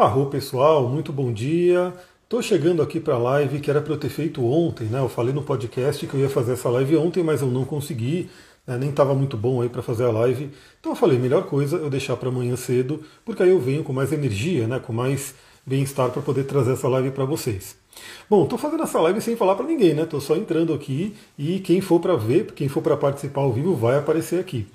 Arro pessoal, muito bom dia. Estou chegando aqui para a live que era para eu ter feito ontem, né? Eu falei no podcast que eu ia fazer essa live ontem, mas eu não consegui, né? nem estava muito bom aí para fazer a live. Então eu falei, melhor coisa eu deixar para amanhã cedo, porque aí eu venho com mais energia, né? Com mais bem-estar para poder trazer essa live para vocês. Bom, estou fazendo essa live sem falar para ninguém, né? Estou só entrando aqui e quem for para ver, quem for para participar ao vivo vai aparecer aqui.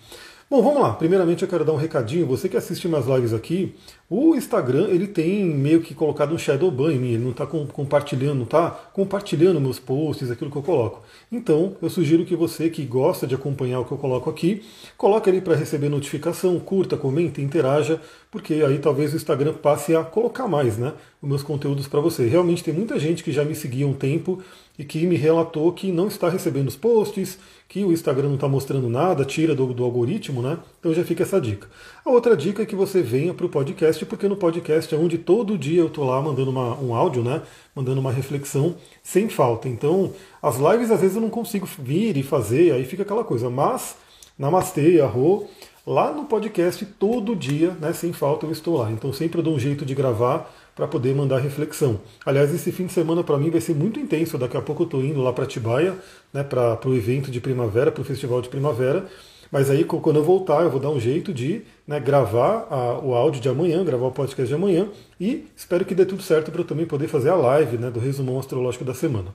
Bom, vamos lá. Primeiramente eu quero dar um recadinho. Você que assiste minhas lives aqui, o Instagram ele tem meio que colocado um shadow ban em mim. Ele não está compartilhando, não está compartilhando meus posts, aquilo que eu coloco. Então eu sugiro que você que gosta de acompanhar o que eu coloco aqui, coloque ali para receber notificação, curta, comente, interaja, porque aí talvez o Instagram passe a colocar mais, né, os meus conteúdos para você. Realmente tem muita gente que já me seguia um tempo e que me relatou que não está recebendo os posts, que o Instagram não está mostrando nada, tira do, do, algoritmo, né? Então já fica essa dica. A outra dica é que você venha para o podcast, porque no podcast é onde todo dia eu estou lá mandando uma, um áudio, né? Mandando uma reflexão sem falta. Então, as lives às vezes eu não consigo vir e fazer, aí fica aquela coisa. Mas, namastê, arro, lá no podcast todo dia, né? Sem falta eu estou lá. Então sempre dou um jeito de gravar para poder mandar reflexão. Aliás, esse fim de semana para mim vai ser muito intenso. Daqui a pouco eu estou indo lá para Tibaia, né, para o evento de primavera, para o festival de primavera. Mas aí, quando eu voltar, eu vou dar um jeito de né, gravar a, o áudio de amanhã, gravar o podcast de amanhã e espero que dê tudo certo para eu também poder fazer a live né, do resumão astrológico da semana.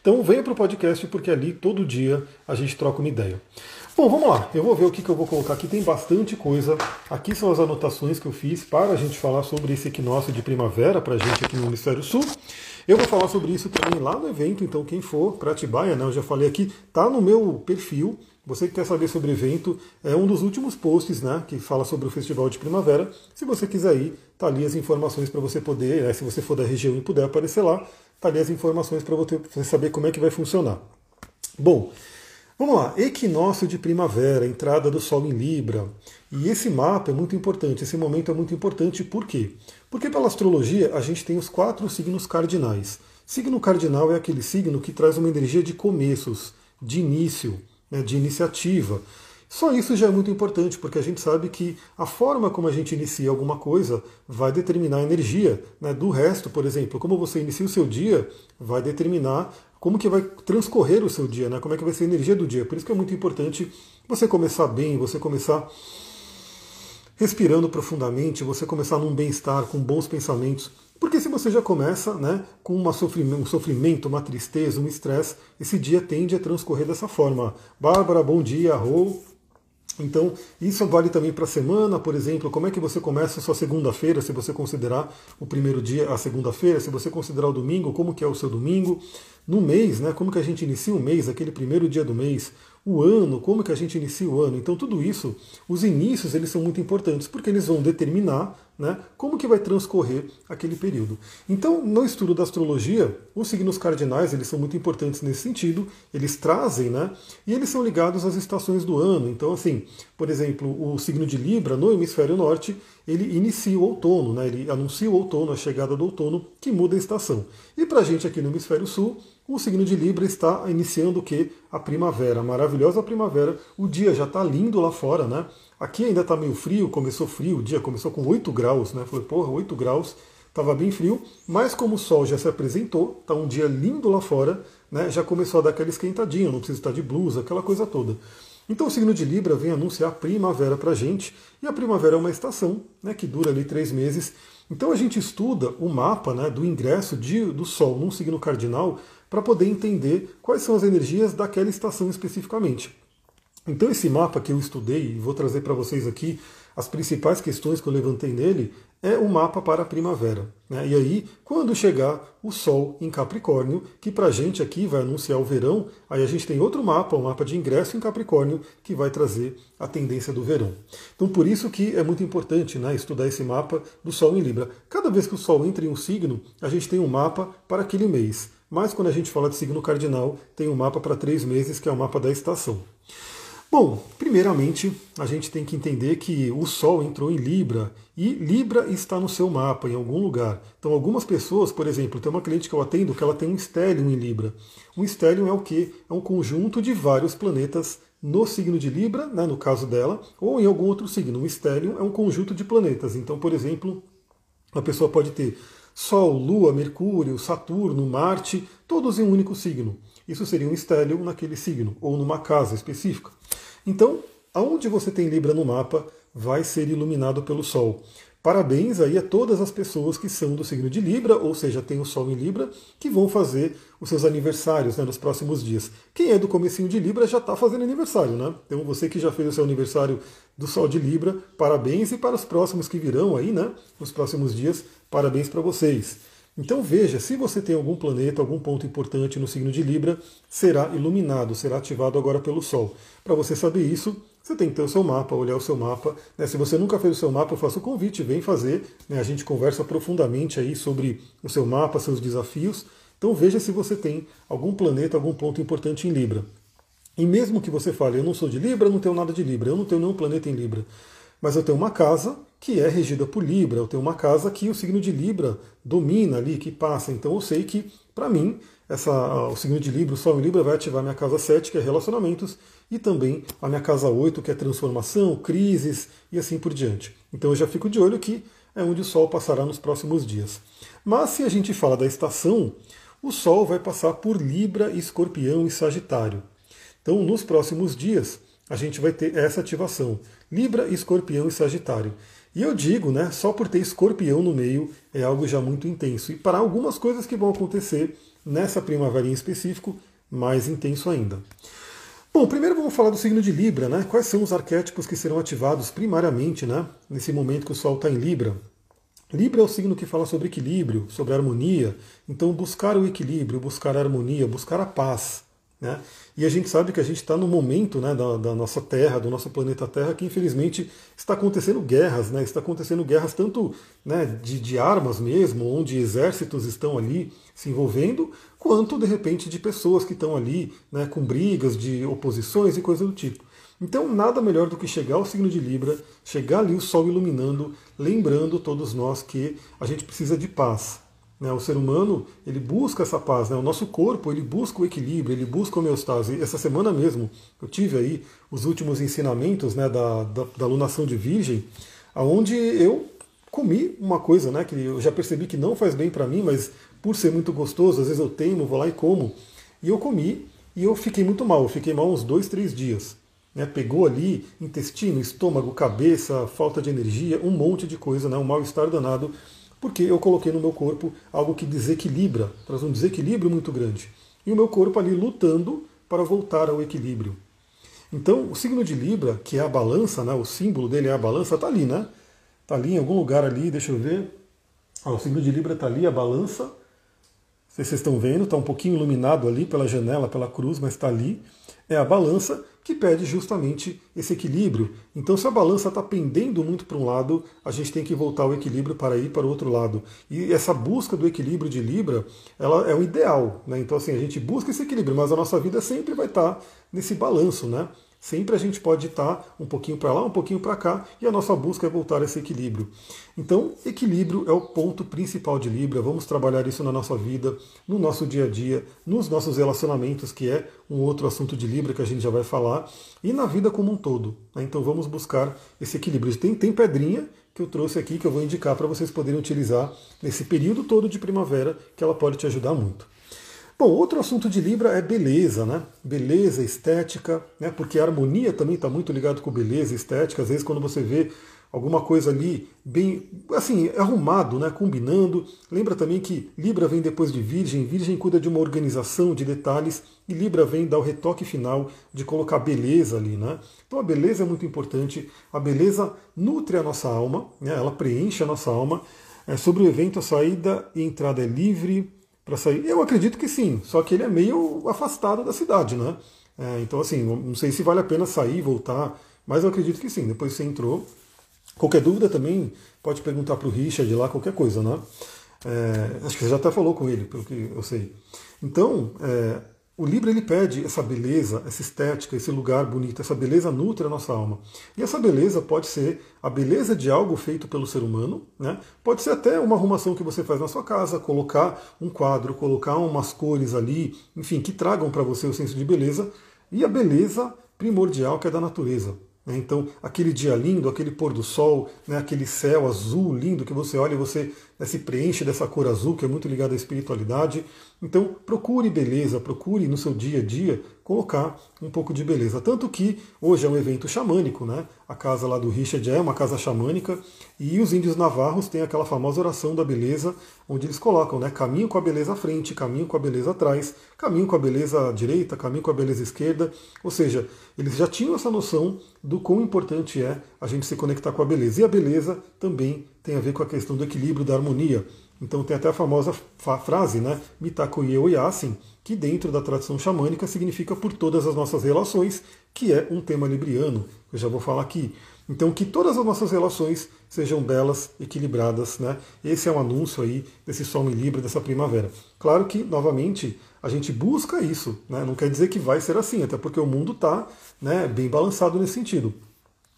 Então venha para o podcast porque ali todo dia a gente troca uma ideia. Bom, vamos lá. Eu vou ver o que, que eu vou colocar aqui. Tem bastante coisa. Aqui são as anotações que eu fiz para a gente falar sobre esse equinócio de primavera para a gente aqui no Hemisfério Sul. Eu vou falar sobre isso também lá no evento, então quem for para Atibaia, né, eu já falei aqui, tá no meu perfil. Você que quer saber sobre o evento, é um dos últimos posts né, que fala sobre o Festival de Primavera. Se você quiser ir, tá ali as informações para você poder, né, se você for da região e puder aparecer lá, tá ali as informações para você saber como é que vai funcionar. Bom, Vamos lá, equinócio de primavera, entrada do Sol em Libra. E esse mapa é muito importante, esse momento é muito importante, por quê? Porque pela astrologia a gente tem os quatro signos cardinais. Signo cardinal é aquele signo que traz uma energia de começos, de início, né, de iniciativa. Só isso já é muito importante, porque a gente sabe que a forma como a gente inicia alguma coisa vai determinar a energia né, do resto, por exemplo. Como você inicia o seu dia, vai determinar como que vai transcorrer o seu dia, né, como é que vai ser a energia do dia. Por isso que é muito importante você começar bem, você começar respirando profundamente, você começar num bem-estar, com bons pensamentos. Porque se você já começa né, com uma sofrimento, um sofrimento, uma tristeza, um estresse, esse dia tende a transcorrer dessa forma. Bárbara, bom dia, Rô, então, isso vale também para a semana, por exemplo, como é que você começa a sua segunda-feira, se você considerar o primeiro dia a segunda-feira, se você considerar o domingo, como que é o seu domingo, no mês, né, como que a gente inicia o mês, aquele primeiro dia do mês, o ano, como que a gente inicia o ano. Então tudo isso, os inícios, eles são muito importantes, porque eles vão determinar né, como que vai transcorrer aquele período. Então, no estudo da astrologia, os signos cardinais, eles são muito importantes nesse sentido, eles trazem, né, e eles são ligados às estações do ano. Então, assim, por exemplo, o signo de Libra, no hemisfério norte, ele inicia o outono, né, ele anuncia o outono, a chegada do outono, que muda a estação. E para a gente aqui no hemisfério sul, o signo de Libra está iniciando o que? A primavera, a maravilhosa primavera. O dia já está lindo lá fora, né? Aqui ainda está meio frio, começou frio, o dia começou com 8 graus, né? Falei, porra, 8 graus, estava bem frio, mas como o sol já se apresentou, está um dia lindo lá fora, né? Já começou a dar aquela esquentadinha, não precisa estar de blusa, aquela coisa toda. Então o signo de Libra vem anunciar primavera para a gente, e a primavera é uma estação né, que dura ali três meses. Então a gente estuda o mapa né, do ingresso de, do Sol num signo cardinal para poder entender quais são as energias daquela estação especificamente. Então esse mapa que eu estudei e vou trazer para vocês aqui as principais questões que eu levantei nele é o mapa para a primavera. Né? E aí, quando chegar o Sol em Capricórnio, que para a gente aqui vai anunciar o verão, aí a gente tem outro mapa, um mapa de ingresso em Capricórnio, que vai trazer a tendência do verão. Então por isso que é muito importante né, estudar esse mapa do Sol em Libra. Cada vez que o Sol entra em um signo, a gente tem um mapa para aquele mês. Mas quando a gente fala de signo cardinal, tem um mapa para três meses, que é o mapa da estação. Bom, primeiramente a gente tem que entender que o Sol entrou em Libra e Libra está no seu mapa, em algum lugar. Então, algumas pessoas, por exemplo, tem uma cliente que eu atendo que ela tem um stellium em Libra. Um stellium é o que? É um conjunto de vários planetas no signo de Libra, né, no caso dela, ou em algum outro signo. Um stellium é um conjunto de planetas. Então, por exemplo, A pessoa pode ter Sol, Lua, Mercúrio, Saturno, Marte, todos em um único signo. Isso seria um estélio naquele signo, ou numa casa específica. Então, aonde você tem Libra no mapa, vai ser iluminado pelo Sol. Parabéns aí a todas as pessoas que são do signo de Libra, ou seja, tem o Sol em Libra, que vão fazer os seus aniversários né, nos próximos dias. Quem é do comecinho de Libra já está fazendo aniversário, né? Então você que já fez o seu aniversário do Sol de Libra, parabéns e para os próximos que virão aí, né? Nos próximos dias, parabéns para vocês. Então veja, se você tem algum planeta, algum ponto importante no signo de Libra, será iluminado, será ativado agora pelo Sol. Para você saber isso, você tem que ter o seu mapa, olhar o seu mapa. Né? Se você nunca fez o seu mapa, eu faço o convite, vem fazer. Né? A gente conversa profundamente aí sobre o seu mapa, seus desafios. Então veja se você tem algum planeta, algum ponto importante em Libra. E mesmo que você fale, eu não sou de Libra, não tenho nada de Libra, eu não tenho nenhum planeta em Libra, mas eu tenho uma casa que é regida por Libra, eu tenho uma casa que o signo de Libra domina ali, que passa. Então eu sei que, para mim, essa, o signo de Libra, o Sol em Libra, vai ativar minha casa 7, que é relacionamentos, e também a minha casa 8, que é transformação, crises e assim por diante. Então eu já fico de olho que é onde o Sol passará nos próximos dias. Mas se a gente fala da estação, o Sol vai passar por Libra, Escorpião e Sagitário. Então nos próximos dias a gente vai ter essa ativação: Libra, Escorpião e Sagitário. E eu digo, né, só por ter escorpião no meio é algo já muito intenso. E para algumas coisas que vão acontecer nessa primavera em específico, mais intenso ainda. Bom, primeiro vamos falar do signo de Libra, né? Quais são os arquétipos que serão ativados primariamente, né? Nesse momento que o Sol está em Libra. Libra é o signo que fala sobre equilíbrio, sobre harmonia. Então, buscar o equilíbrio, buscar a harmonia, buscar a paz. Né? E a gente sabe que a gente está no momento né, da, da, nossa Terra, do nosso planeta Terra, que infelizmente está acontecendo guerras, né? está acontecendo guerras tanto né, de, de armas mesmo, onde exércitos estão ali se envolvendo, quanto de repente de pessoas que estão ali né, com brigas, de oposições e coisas do tipo. Então, nada melhor do que chegar ao signo de Libra, chegar ali o Sol iluminando, lembrando todos nós que a gente precisa de paz. Né? O ser humano ele busca essa paz, né? o nosso corpo ele busca o equilíbrio, ele busca a homeostase. Essa semana mesmo eu tive aí os últimos ensinamentos né, da, da, da alunação de virgem, aonde eu comi uma coisa né, que eu já percebi que não faz bem para mim, mas por ser muito gostoso, às vezes eu teimo, vou lá e como. E eu comi e eu fiquei muito mal, eu fiquei mal uns dois, três dias. Né, pegou ali intestino, estômago, cabeça, falta de energia, um monte de coisa, né, um mal-estar danado porque eu coloquei no meu corpo algo que desequilibra, traz um desequilíbrio muito grande. E o meu corpo ali lutando para voltar ao equilíbrio. Então, o signo de Libra, que é a balança, né, o símbolo dele é a balança, está ali, né? Está ali em algum lugar ali, deixa eu ver. o signo de Libra está ali, a balança. Não sei se vocês estão vendo, está um pouquinho iluminado ali pela janela, pela cruz, mas está ali. É a balança que pede justamente esse equilíbrio. Então, se a balança está pendendo muito para um lado, a gente tem que voltar ao equilíbrio para ir para o outro lado. E essa busca do equilíbrio de Libra, ela é o ideal. Né? Então, assim, a gente busca esse equilíbrio, mas a nossa vida sempre vai estar tá nesse balanço, né? Sempre a gente pode estar um pouquinho para lá, um pouquinho para cá, e a nossa busca é voltar a esse equilíbrio. Então, equilíbrio é o ponto principal de Libra. Vamos trabalhar isso na nossa vida, no nosso dia a dia, nos nossos relacionamentos, que é um outro assunto de Libra que a gente já vai falar, e na vida como um todo. Né? Então, vamos buscar esse equilíbrio. Tem, tem pedrinha que eu trouxe aqui que eu vou indicar para vocês poderem utilizar nesse período todo de primavera, que ela pode te ajudar muito. Bom, outro assunto de Libra é beleza, né? Beleza, estética, né? Porque a harmonia também está muito ligado com beleza, estética. Às vezes quando você vê alguma coisa ali bem, assim, arrumado, né? Combinando. Lembra também que Libra vem depois de Virgem. Virgem cuida de uma organização de detalhes e Libra vem dar o retoque final de colocar beleza ali, né? Então a beleza é muito importante. A beleza nutre a nossa alma, né? Ela preenche a nossa alma. É, sobre o evento, a saída e entrada é livre para sair? Eu acredito que sim, só que ele é meio afastado da cidade, né? É, então, assim, não sei se vale a pena sair voltar, mas eu acredito que sim. Depois você entrou. Qualquer dúvida também pode perguntar para o Richard lá, qualquer coisa, né? É, acho que você já até falou com ele, pelo que eu sei. Então, é, o Libra ele pede essa beleza, essa estética, esse lugar bonito, essa beleza nutre a nossa alma. E essa beleza pode ser a beleza de algo feito pelo ser humano, né? pode ser até uma arrumação que você faz na sua casa, colocar um quadro, colocar umas cores ali, enfim, que tragam para você o senso de beleza, e a beleza primordial que é da natureza. Né? Então, aquele dia lindo, aquele pôr do sol, né? aquele céu azul lindo que você olha e você se preenche dessa cor azul que é muito ligada à espiritualidade. Então, procure beleza, procure no seu dia a dia colocar um pouco de beleza. Tanto que hoje é um evento xamânico, né? A casa lá do Richard é uma casa xamânica e os índios navarros têm aquela famosa oração da beleza, onde eles colocam, né? Caminho com a beleza à frente, caminho com a beleza atrás, caminho com a beleza à direita, caminho com a beleza esquerda. Ou seja, eles já tinham essa noção do quão importante é a gente se conectar com a beleza. E a beleza também tem a ver com a questão do equilíbrio, da harmonia. Então tem até a famosa frase, né? Mitakuye Oyasin, que dentro da tradição xamânica significa por todas as nossas relações, que é um tema libriano, eu já vou falar aqui. Então que todas as nossas relações sejam belas, equilibradas, né? Esse é um anúncio aí desse Sol em Libra, dessa primavera. Claro que, novamente, a gente busca isso, né? Não quer dizer que vai ser assim, até porque o mundo está né, bem balançado nesse sentido.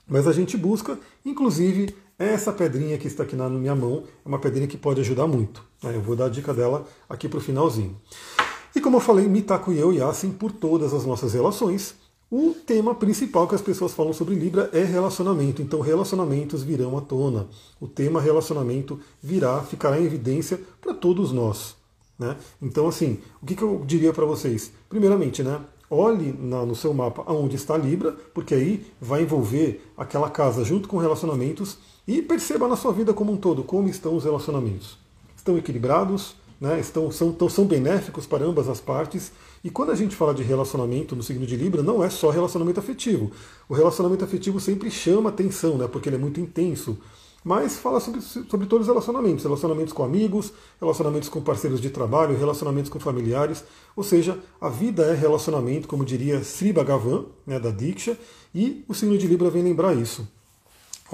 Mas a gente busca, inclusive, essa pedrinha que está aqui na minha mão é uma pedrinha que pode ajudar muito. Né? Eu vou dar a dica dela aqui para o finalzinho. E como eu falei, Mitaku e eu e assim por todas as nossas relações. O tema principal que as pessoas falam sobre Libra é relacionamento. Então, relacionamentos virão à tona. O tema relacionamento virá, ficará em evidência para todos nós. Né? Então, assim, o que, que eu diria para vocês? Primeiramente, né, olhe na, no seu mapa aonde está Libra, porque aí vai envolver aquela casa junto com relacionamentos e perceba na sua vida como um todo como estão os relacionamentos. Estão equilibrados? né, estão, são, são benéficos para ambas as partes. E quando a gente fala de relacionamento no signo de Libra, não é só relacionamento afetivo. O relacionamento afetivo sempre chama atenção, né, porque ele é muito intenso. Mas fala sobre, sobre todos os relacionamentos: relacionamentos com amigos, relacionamentos com parceiros de trabalho, relacionamentos com familiares. Ou seja, a vida é relacionamento, como diria Sri Bhagavan, né, da Diksha, e o signo de Libra vem lembrar isso.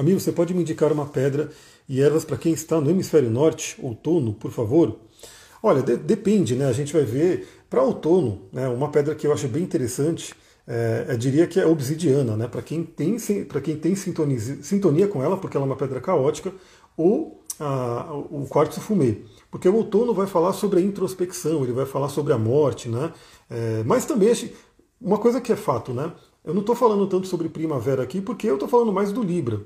Amigo, você pode me indicar uma pedra e ervas para quem está no hemisfério norte, outono, por favor? Olha, de, depende, né? A gente vai ver para outono, né? Uma pedra que eu acho bem interessante, é, eu diria que é obsidiana, né? Para quem tem para quem tem sintonia, sintonia com ela, porque ela é uma pedra caótica, ou a, o quartzo fumê. Porque o outono vai falar sobre a introspecção, ele vai falar sobre a morte, né? É, mas também uma coisa que é fato, né? Eu não estou falando tanto sobre primavera aqui, porque eu estou falando mais do Libra.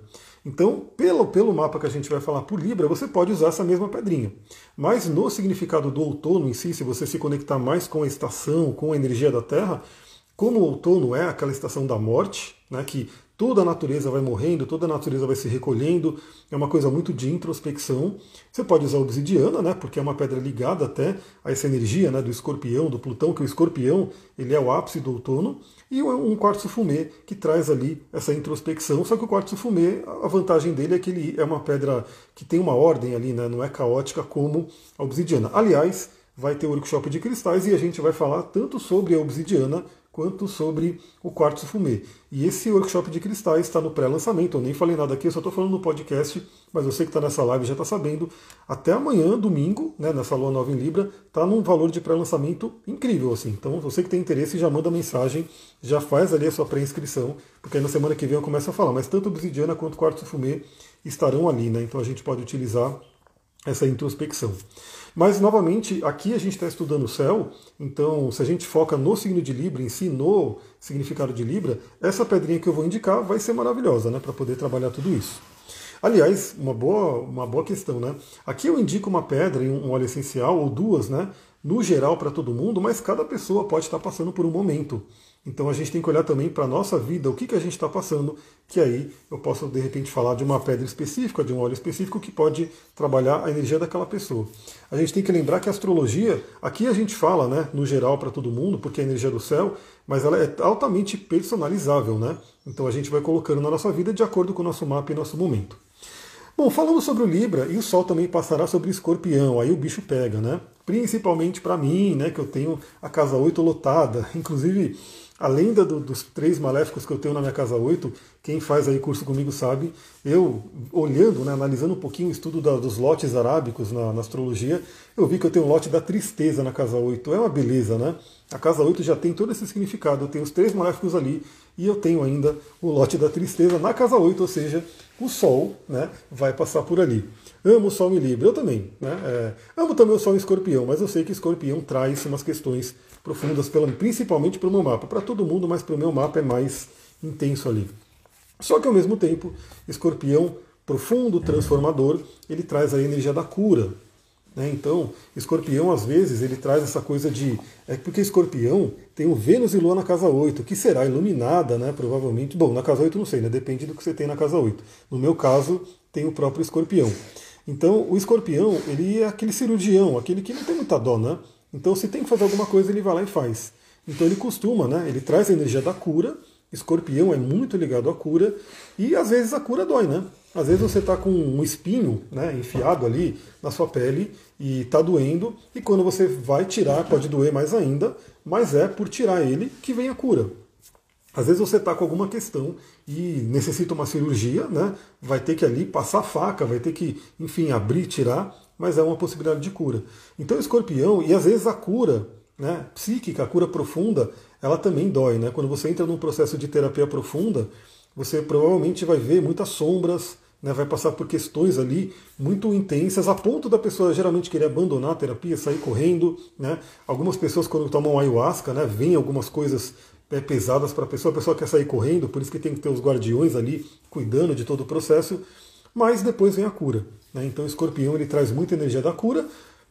Então, pelo, pelo mapa que a gente vai falar por Libra, você pode usar essa mesma pedrinha. Mas no significado do outono em si, se você se conectar mais com a estação, com a energia da Terra, como o outono é aquela estação da morte, né, que toda a natureza vai morrendo, toda a natureza vai se recolhendo, é uma coisa muito de introspecção. Você pode usar obsidiana, né, porque é uma pedra ligada até a essa energia né, do escorpião, do Plutão, que o escorpião ele é o ápice do outono, e um quartzo fumê que traz ali essa introspecção, só que o quartzo fumê, a vantagem dele é que ele é uma pedra que tem uma ordem ali, né, não é caótica como a obsidiana. Aliás, vai ter o workshop de cristais e a gente vai falar tanto sobre a obsidiana quanto sobre o quartzo fumê. E esse workshop de cristais está no pré-lançamento, eu nem falei nada aqui, eu só estou falando no podcast, mas você que está nessa live já está sabendo. Até amanhã, domingo, né, nessa lua nova em Libra, está num valor de pré-lançamento incrível. assim. Então, você que tem interesse, já manda mensagem, já faz ali a sua pré-inscrição, porque aí na semana que vem eu começo a falar. Mas tanto obsidiana quanto quartzo fumê estarão ali, né? Então a gente pode utilizar essa introspecção. Mas, novamente, aqui a gente está estudando o céu, então, se a gente foca no signo de Libra, em si, no significado de Libra, essa pedrinha que eu vou indicar vai ser maravilhosa, né, para poder trabalhar tudo isso. Aliás, uma boa, uma boa questão, né? Aqui eu indico uma pedra e um óleo essencial, ou duas, né? No geral para todo mundo, mas cada pessoa pode estar passando por um momento. Então a gente tem que olhar também para a nossa vida, o que, que a gente está passando, que aí eu posso de repente falar de uma pedra específica, de um óleo específico que pode trabalhar a energia daquela pessoa. A gente tem que lembrar que a astrologia, aqui a gente fala, né, no geral para todo mundo, porque é a energia do céu, mas ela é altamente personalizável, né? Então a gente vai colocando na nossa vida de acordo com o nosso mapa e nosso momento. Bom, falando sobre o Libra, e o Sol também passará sobre o Escorpião, aí o bicho pega, né? Principalmente para mim, né, que eu tenho a casa 8 lotada, inclusive além do, dos três maléficos que eu tenho na minha casa 8, quem faz aí curso comigo sabe, eu olhando, né, analisando um pouquinho o estudo da, dos lotes arábicos na, na, astrologia, eu vi que eu tenho um lote da tristeza na casa 8. É uma beleza, né? A casa 8 já tem todo esse significado. Eu tenho os três maléficos ali e eu tenho ainda o lote da tristeza na casa 8, ou seja, o Sol né, vai passar por ali. Amo o Sol em Libra, eu também. Né? É, amo também o Sol em Escorpião, mas eu sei que Escorpião traz umas questões profundas, principalmente para o meu mapa. Para todo mundo, mas para o meu mapa é mais intenso ali. Só que ao mesmo tempo, escorpião profundo, transformador, ele traz a energia da cura. Né? Então, escorpião, às vezes, ele traz essa coisa de. É porque escorpião tem o Vênus e Lua na casa 8, que será iluminada, né? Provavelmente. Bom, na casa 8 não sei, né? Depende do que você tem na casa 8. No meu caso, tem o próprio escorpião. Então, o escorpião, ele é aquele cirurgião, aquele que não tem muita dó, né? Então, se tem que fazer alguma coisa, ele vai lá e faz. Então, ele costuma, né? Ele traz a energia da cura. Escorpião é muito ligado à cura. E às vezes a cura dói, né? Às vezes você está com um espinho né, enfiado ali na sua pele e está doendo, e quando você vai tirar, pode doer mais ainda, mas é por tirar ele que vem a cura. Às vezes você está com alguma questão e necessita uma cirurgia, né? vai ter que ali passar faca, vai ter que, enfim, abrir, tirar, mas é uma possibilidade de cura. Então, escorpião, e às vezes a cura né, psíquica, a cura profunda, ela também dói. Né? Quando você entra num processo de terapia profunda, você provavelmente vai ver muitas sombras, né, vai passar por questões ali muito intensas, a ponto da pessoa geralmente querer abandonar a terapia, sair correndo. Né? Algumas pessoas, quando tomam ayahuasca, né, veem algumas coisas é, pesadas para a pessoa, a pessoa quer sair correndo, por isso que tem que ter os guardiões ali cuidando de todo o processo, mas depois vem a cura. Né? Então o escorpião ele traz muita energia da cura,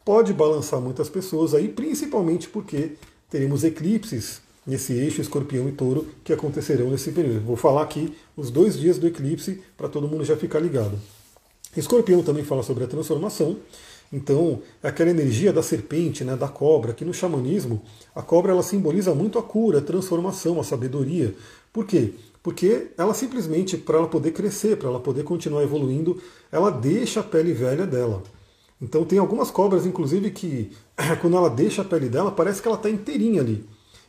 pode balançar muitas pessoas aí, principalmente porque teremos eclipses nesse eixo escorpião e touro que acontecerão nesse período. Vou falar aqui os dois dias do eclipse para todo mundo já ficar ligado. Escorpião também fala sobre a transformação. Então, aquela energia da serpente, né, da cobra, que no xamanismo, a cobra ela simboliza muito a cura, a transformação, a sabedoria. Por quê? Porque ela simplesmente, para ela poder crescer, para ela poder continuar evoluindo, ela deixa a pele velha dela. Então tem algumas cobras, inclusive, que quando ela deixa a pele dela, parece que ela está inteirinha ali.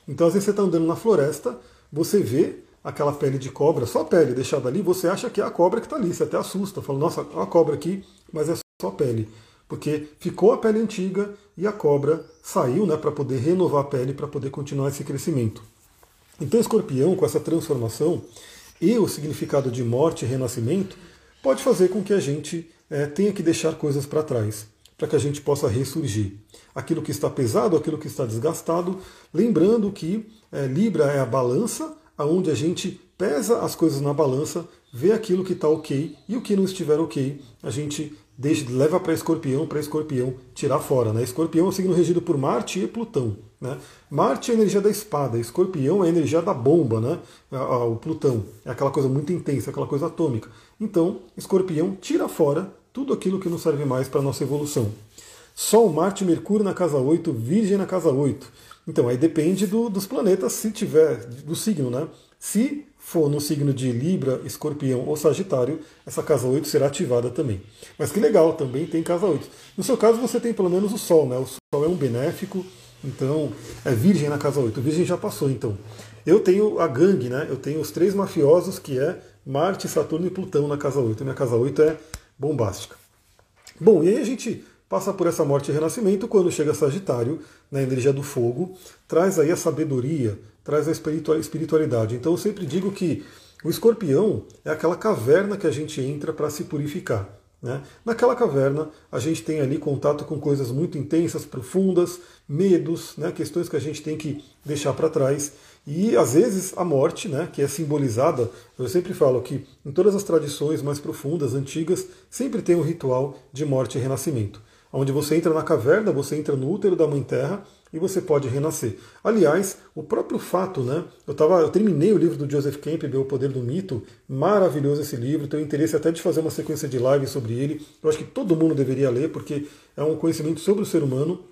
Então, às vezes você está andando na floresta, você vê aquela pele de cobra, só a pele deixada ali, você acha que é a cobra que está ali, você até assusta, fala, nossa, é uma cobra aqui, mas é só a pele. Porque ficou a pele antiga e a cobra saiu né, para poder renovar a pele, para poder continuar esse crescimento. Então, escorpião, com essa transformação e o significado de morte e renascimento, pode fazer com que a gente é, tenha que deixar coisas para trás para que a gente possa ressurgir. Aquilo que está pesado, aquilo que está desgastado, lembrando que é, Libra é a balança, aonde a gente pesa as coisas na balança, vê aquilo que está ok e o que não estiver ok, a gente deixa, leva para escorpião, para escorpião tirar fora. Né? Escorpião é o signo regido por Marte e Plutão. Né? Marte é a energia da espada, escorpião é a energia da bomba, né? o Plutão. É aquela coisa muito intensa, aquela coisa atômica. Então, escorpião tira fora tudo aquilo que não serve mais para a nossa evolução. Sol, Marte, Mercúrio na casa 8, Virgem na casa 8. Então, aí depende do, dos planetas, se tiver, do signo, né? Se for no signo de Libra, Escorpião ou Sagitário, essa casa 8 será ativada também. Mas que legal, também tem casa 8. No seu caso, você tem pelo menos o Sol, né? O Sol é um benéfico, então é Virgem na casa 8. Virgem já passou, então. Eu tenho a gangue, né? Eu tenho os três mafiosos, que é Marte, Saturno e Plutão na casa 8. Minha casa 8 é bombástica. Bom, e aí a gente passa por essa morte e renascimento quando chega Sagitário, na energia do fogo, traz aí a sabedoria, traz a espiritualidade. Então eu sempre digo que o escorpião é aquela caverna que a gente entra para se purificar. Né? Naquela caverna, a gente tem ali contato com coisas muito intensas, profundas, medos, né? questões que a gente tem que deixar para trás. E às vezes a morte, né, que é simbolizada, eu sempre falo que em todas as tradições mais profundas, antigas, sempre tem um ritual de morte e renascimento. Onde você entra na caverna, você entra no útero da Mãe Terra e você pode renascer. Aliás, o próprio fato, né? Eu, tava, eu terminei o livro do Joseph Campbell, O Poder do Mito, maravilhoso esse livro, tenho interesse até de fazer uma sequência de lives sobre ele. Eu acho que todo mundo deveria ler, porque é um conhecimento sobre o ser humano.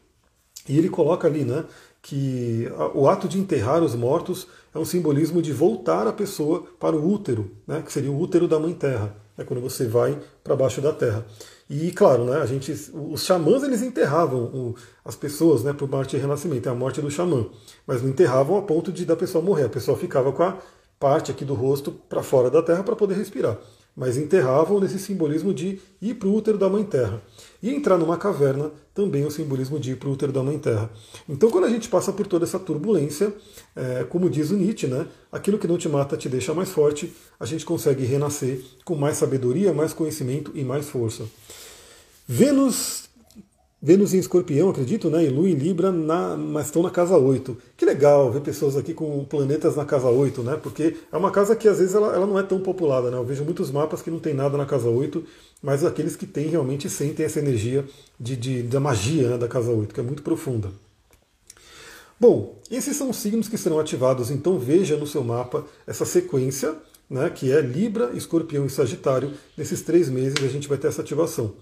E ele coloca ali, né? que o ato de enterrar os mortos é um simbolismo de voltar a pessoa para o útero, né, que seria o útero da mãe terra, é quando você vai para baixo da terra. E claro, né, a gente, os xamãs eles enterravam o, as pessoas né, por morte e renascimento, é a morte do xamã, mas não enterravam a ponto de da pessoa morrer, a pessoa ficava com a parte aqui do rosto para fora da terra para poder respirar mas enterravam nesse simbolismo de ir para o útero da Mãe Terra. E entrar numa caverna também é o simbolismo de ir para o útero da Mãe Terra. Então, quando a gente passa por toda essa turbulência, é, como diz o Nietzsche, né, aquilo que não te mata te deixa mais forte, a gente consegue renascer com mais sabedoria, mais conhecimento e mais força. Vênus Vênus em escorpião, acredito, né? E Lua em Libra, na, mas estão na casa 8. Que legal ver pessoas aqui com planetas na casa 8, né? Porque é uma casa que às vezes ela, ela não é tão populada, né? Eu vejo muitos mapas que não tem nada na casa 8, mas aqueles que têm realmente sentem essa energia de, de da magia né, da casa 8, que é muito profunda. Bom, esses são os signos que serão ativados, então veja no seu mapa essa sequência, né, que é Libra, Escorpião e Sagitário. Nesses três meses a gente vai ter essa ativação.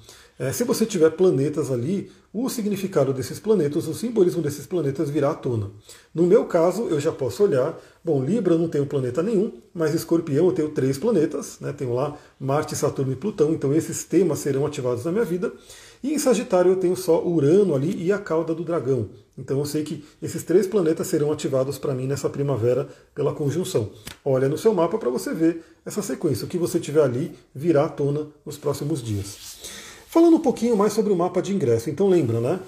É, se você tiver planetas ali, o significado desses planetas, o simbolismo desses planetas virá à tona. No meu caso, eu já posso olhar, bom, Libra não tenho planeta nenhum, mas Escorpião eu tenho três planetas, né, tenho lá Marte, Saturno e Plutão, então esses temas serão ativados na minha vida. E em Sagitário eu tenho só Urano ali e a cauda do dragão. Então eu sei que esses três planetas serão ativados para mim nessa primavera pela conjunção. Olha no seu mapa para você ver essa sequência. O que você tiver ali virá à tona nos próximos dias. Falando um pouquinho mais sobre o mapa de ingresso, então lembra, né?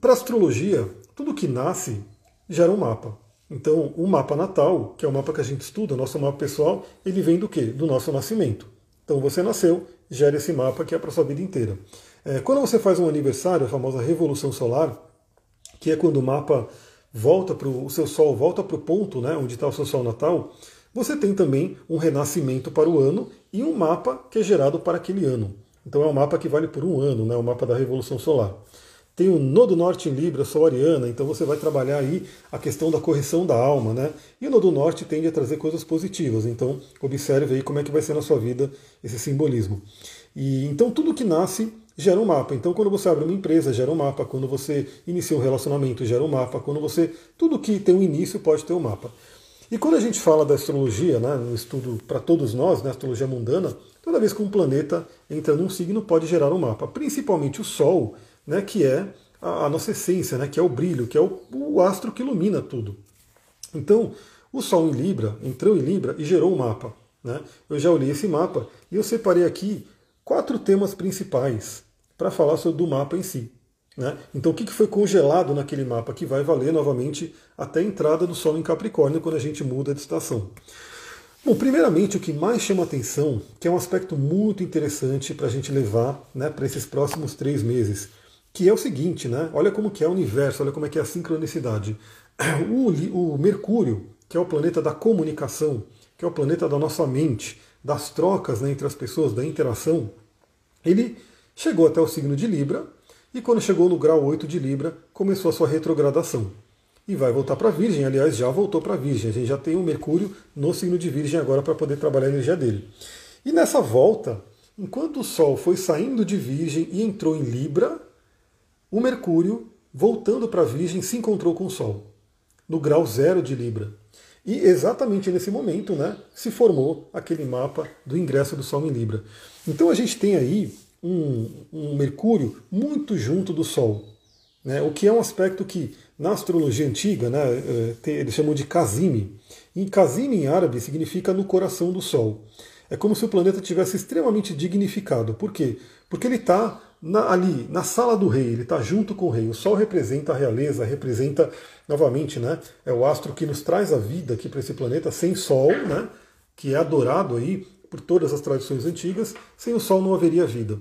Para astrologia, tudo que nasce gera um mapa. Então, o mapa natal, que é o mapa que a gente estuda, nosso mapa pessoal, ele vem do quê? Do nosso nascimento. Então, você nasceu, gera esse mapa que é para sua vida inteira. É, quando você faz um aniversário, a famosa revolução solar, que é quando o mapa volta para o seu Sol, volta para o ponto né, onde está o seu Sol natal, você tem também um renascimento para o ano e um mapa que é gerado para aquele ano. Então é um mapa que vale por um ano, né, o mapa da Revolução Solar. Tem o Nodo Norte em Libra, Sol Ariana, então você vai trabalhar aí a questão da correção da alma, né? E o Nodo Norte tende a trazer coisas positivas, então observe aí como é que vai ser na sua vida esse simbolismo. E então tudo que nasce gera um mapa. Então quando você abre uma empresa, gera um mapa, quando você inicia um relacionamento, gera um mapa, quando você tudo que tem um início pode ter um mapa. E quando a gente fala da astrologia, né, no estudo para todos nós, né, astrologia mundana, toda vez que um planeta entra num signo pode gerar um mapa, principalmente o Sol, né, que é a, a nossa essência, né, que é o brilho, que é o, o astro que ilumina tudo. Então, o Sol em Libra entrou em Libra e gerou um mapa. Né? Eu já olhei esse mapa e eu separei aqui quatro temas principais para falar sobre o mapa em si. Né? Então, o que foi congelado naquele mapa que vai valer novamente até a entrada do Sol em Capricórnio, quando a gente muda de estação? Bom, primeiramente, o que mais chama atenção, que é um aspecto muito interessante para a gente levar né, para esses próximos três meses, que é o seguinte, né? Olha como que é o universo, olha como é que é a sincronicidade. O, o Mercúrio, que é o planeta da comunicação, que é o planeta da nossa mente, das trocas né, entre as pessoas, da interação, ele chegou até o signo de Libra, e quando chegou no grau 8 de Libra, começou a sua retrogradação. E vai voltar para Virgem, aliás, já voltou para Virgem. A gente já tem o Mercúrio no signo de Virgem agora para poder trabalhar a energia dele. E nessa volta, enquanto o Sol foi saindo de Virgem e entrou em Libra, o Mercúrio, voltando para Virgem, se encontrou com o Sol, no grau zero de Libra. E exatamente nesse momento né, se formou aquele mapa do ingresso do Sol em Libra. Então a gente tem aí um, um Mercúrio muito junto do Sol, né, o que é um aspecto que na astrologia antiga né, é, eles chamam de Kazimi. E Kazimi em árabe significa no coração do Sol. É como se o planeta tivesse extremamente dignificado. Por quê? Porque ele está ali, na sala do rei, ele está junto com o rei. O Sol representa a realeza, representa, novamente, né, é o astro que nos traz a vida aqui para esse planeta. Sem Sol, né, que é adorado aí por todas as tradições antigas, sem o Sol não haveria vida.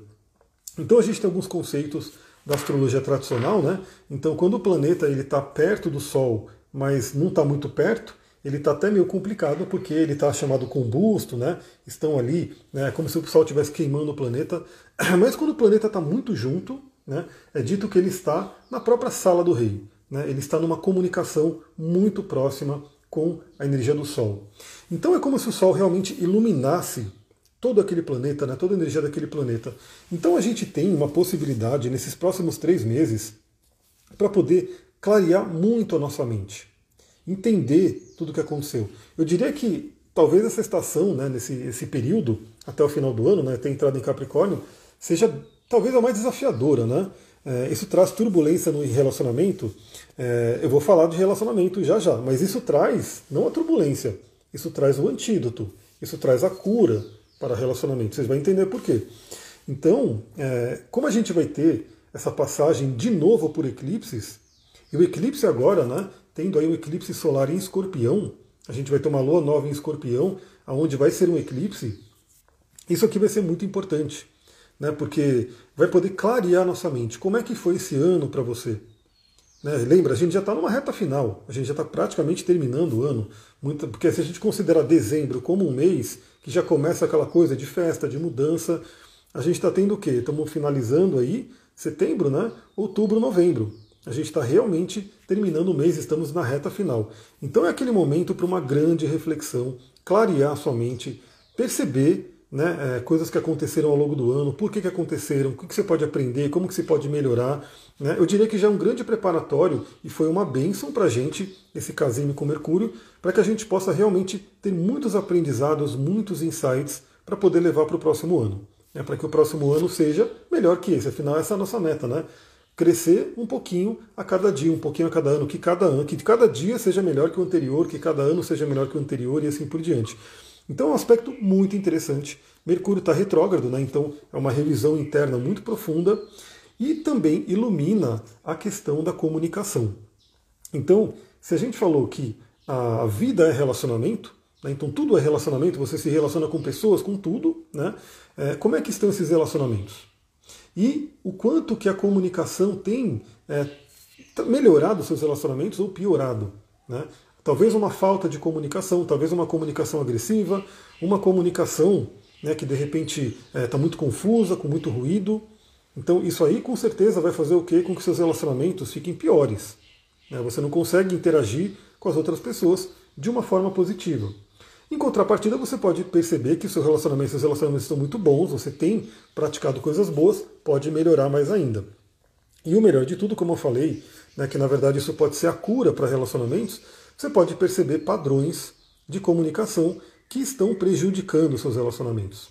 Então a gente tem alguns conceitos da astrologia tradicional, né? Então quando o planeta ele está perto do Sol, mas não está muito perto, ele está até meio complicado porque ele está chamado combusto, né? Estão ali, né? Como se o Sol estivesse queimando o planeta. Mas quando o planeta está muito junto, né? É dito que ele está na própria sala do rei. Né? Ele está numa comunicação muito próxima com a energia do Sol. Então é como se o Sol realmente iluminasse todo aquele planeta, né, toda a energia daquele planeta. Então a gente tem uma possibilidade nesses próximos três meses para poder clarear muito a nossa mente, entender tudo o que aconteceu. Eu diria que talvez essa estação, né, nesse esse período até o final do ano, né, ter entrado em Capricórnio, seja talvez a mais desafiadora, né? É, isso traz turbulência no relacionamento. É, eu vou falar de relacionamento já já, mas isso traz não a turbulência, isso traz o antídoto, isso traz a cura para relacionamento. Vocês vão entender por quê. Então, é, como a gente vai ter essa passagem de novo por eclipses, e o eclipse agora, né, tendo aí o eclipse solar em escorpião, a gente vai ter uma lua nova em escorpião, aonde vai ser um eclipse, isso aqui vai ser muito importante. né? porque vai poder clarear nossa mente. Como é que foi esse ano para você? Né? Lembra, a gente já está numa reta final, a gente já está praticamente terminando o ano, muito, porque se a gente considerar dezembro como um mês, que já começa aquela coisa de festa, de mudança, a gente está tendo o quê? Estamos finalizando aí setembro, né? Outubro, novembro. A gente está realmente terminando o mês, estamos na reta final. Então é aquele momento para uma grande reflexão, clarear sua mente, perceber né, é, coisas que aconteceram ao longo do ano, por que, que aconteceram, o que, que você pode aprender, como que você pode melhorar. Né? Eu diria que já é um grande preparatório e foi uma bênção para a gente, esse casinho com Mercúrio, para que a gente possa realmente ter muitos aprendizados, muitos insights para poder levar para o próximo ano. Né? Para que o próximo ano seja melhor que esse. Afinal, essa é a nossa meta, né? Crescer um pouquinho a cada dia, um pouquinho a cada ano, que cada ano, que cada dia seja melhor que o anterior, que cada ano seja melhor que o anterior e assim por diante. Então é um aspecto muito interessante. Mercúrio está retrógrado, né? então é uma revisão interna muito profunda e também ilumina a questão da comunicação. Então, se a gente falou que a vida é relacionamento, né? então tudo é relacionamento, você se relaciona com pessoas, com tudo, né? É, como é que estão esses relacionamentos? E o quanto que a comunicação tem é, melhorado seus relacionamentos ou piorado. Né? Talvez uma falta de comunicação, talvez uma comunicação agressiva, uma comunicação né, que de repente está é, muito confusa, com muito ruído. Então isso aí com certeza vai fazer o quê? Com que seus relacionamentos fiquem piores. Né? Você não consegue interagir com as outras pessoas de uma forma positiva. Em contrapartida, você pode perceber que seus relacionamentos, seus relacionamentos estão muito bons, você tem praticado coisas boas, pode melhorar mais ainda. E o melhor de tudo, como eu falei, né, que na verdade isso pode ser a cura para relacionamentos, você pode perceber padrões de comunicação que estão prejudicando seus relacionamentos.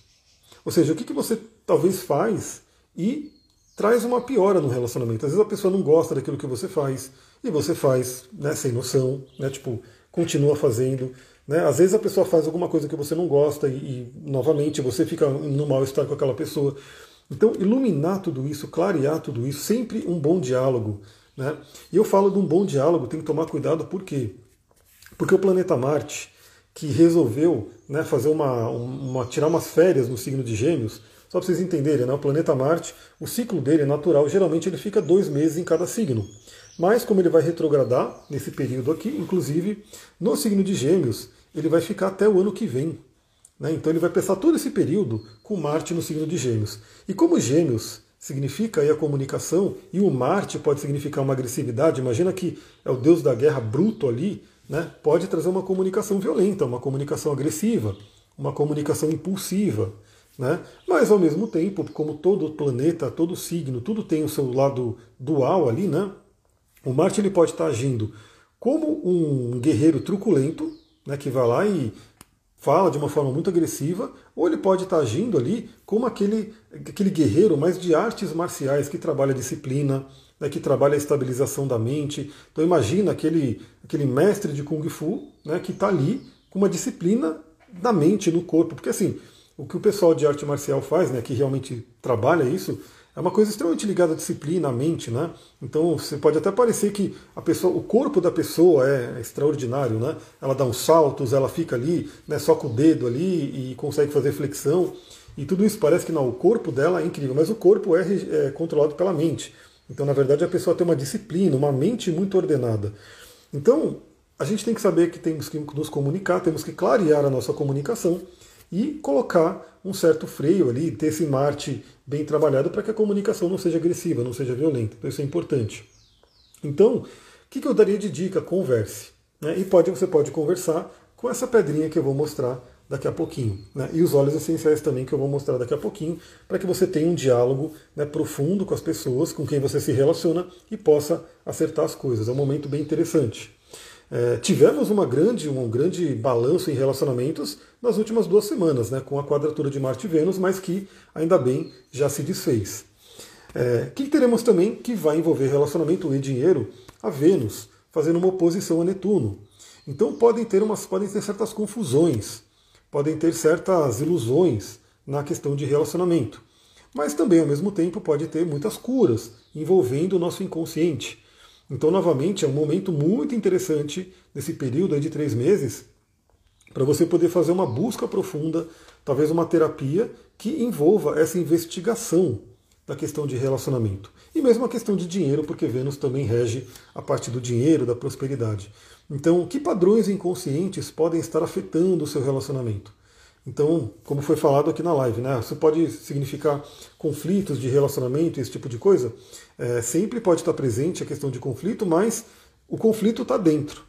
Ou seja, o que, que você talvez faz e traz uma piora no relacionamento. Às vezes a pessoa não gosta daquilo que você faz e você faz né, sem noção, né, tipo, continua fazendo. Né? Às vezes a pessoa faz alguma coisa que você não gosta e, e novamente você fica no mal-estar com aquela pessoa. Então, iluminar tudo isso, clarear tudo isso, sempre um bom diálogo. Né? E eu falo de um bom diálogo, tem que tomar cuidado, por quê? Porque o planeta Marte, que resolveu né, fazer uma, uma, tirar umas férias no signo de Gêmeos, só para vocês entenderem, né, o planeta Marte, o ciclo dele é natural, geralmente ele fica dois meses em cada signo. Mas como ele vai retrogradar nesse período aqui, inclusive no signo de Gêmeos, ele vai ficar até o ano que vem. Né? Então ele vai passar todo esse período com Marte no signo de Gêmeos. E como Gêmeos significa aí a comunicação, e o Marte pode significar uma agressividade, imagina que é o deus da guerra bruto ali, né, pode trazer uma comunicação violenta, uma comunicação agressiva, uma comunicação impulsiva. Né? Mas ao mesmo tempo, como todo planeta, todo signo, tudo tem o seu lado dual ali, né? O Marte ele pode estar agindo como um guerreiro truculento, né, que vai lá e fala de uma forma muito agressiva, ou ele pode estar agindo ali como aquele, aquele guerreiro mais de artes marciais que trabalha disciplina, né, que trabalha a estabilização da mente. Então imagina aquele, aquele mestre de Kung Fu né, que está ali com uma disciplina da mente, no corpo. Porque assim, o que o pessoal de arte marcial faz, né, que realmente trabalha isso, é uma coisa extremamente ligada à disciplina, à mente, né? Então você pode até parecer que a pessoa, o corpo da pessoa é extraordinário, né? Ela dá uns saltos, ela fica ali, né, só com o dedo ali e consegue fazer flexão. E tudo isso parece que não, o corpo dela é incrível, mas o corpo é, é controlado pela mente. Então, na verdade, a pessoa tem uma disciplina, uma mente muito ordenada. Então, a gente tem que saber que temos que nos comunicar, temos que clarear a nossa comunicação e colocar um certo freio ali, ter esse Marte bem trabalhado para que a comunicação não seja agressiva, não seja violenta. Então, isso é importante. Então, o que, eu daria de dica? Converse. Né? E pode, você pode conversar com essa pedrinha que eu vou mostrar daqui a pouquinho. Né? E os óleos essenciais também, que eu vou mostrar daqui a pouquinho, para que você tenha um diálogo né, profundo com as pessoas com quem você se relaciona e possa acertar as coisas. É um momento bem interessante. É, tivemos uma grande, um grande balanço em relacionamentos nas últimas duas semanas, né, com a quadratura de Marte e Vênus, mas que ainda bem já se desfez. É, que teremos também que vai envolver relacionamento e dinheiro a Vênus, fazendo uma oposição a Netuno. Então podem ter, umas, podem ter certas confusões podem ter certas ilusões na questão de relacionamento. Mas também, ao mesmo tempo, pode ter muitas curas envolvendo o nosso inconsciente. Então, novamente, é um momento muito interessante nesse período de três meses para você poder fazer uma busca profunda, talvez uma terapia que envolva essa investigação da questão de relacionamento. E mesmo a questão de dinheiro, porque Vênus também rege a parte do dinheiro, da prosperidade. Então, que padrões inconscientes podem estar afetando o seu relacionamento? Então, como foi falado aqui na live, né? Isso pode significar conflitos de relacionamento, esse tipo de coisa. É, sempre pode estar presente a questão de conflito, mas o conflito está dentro.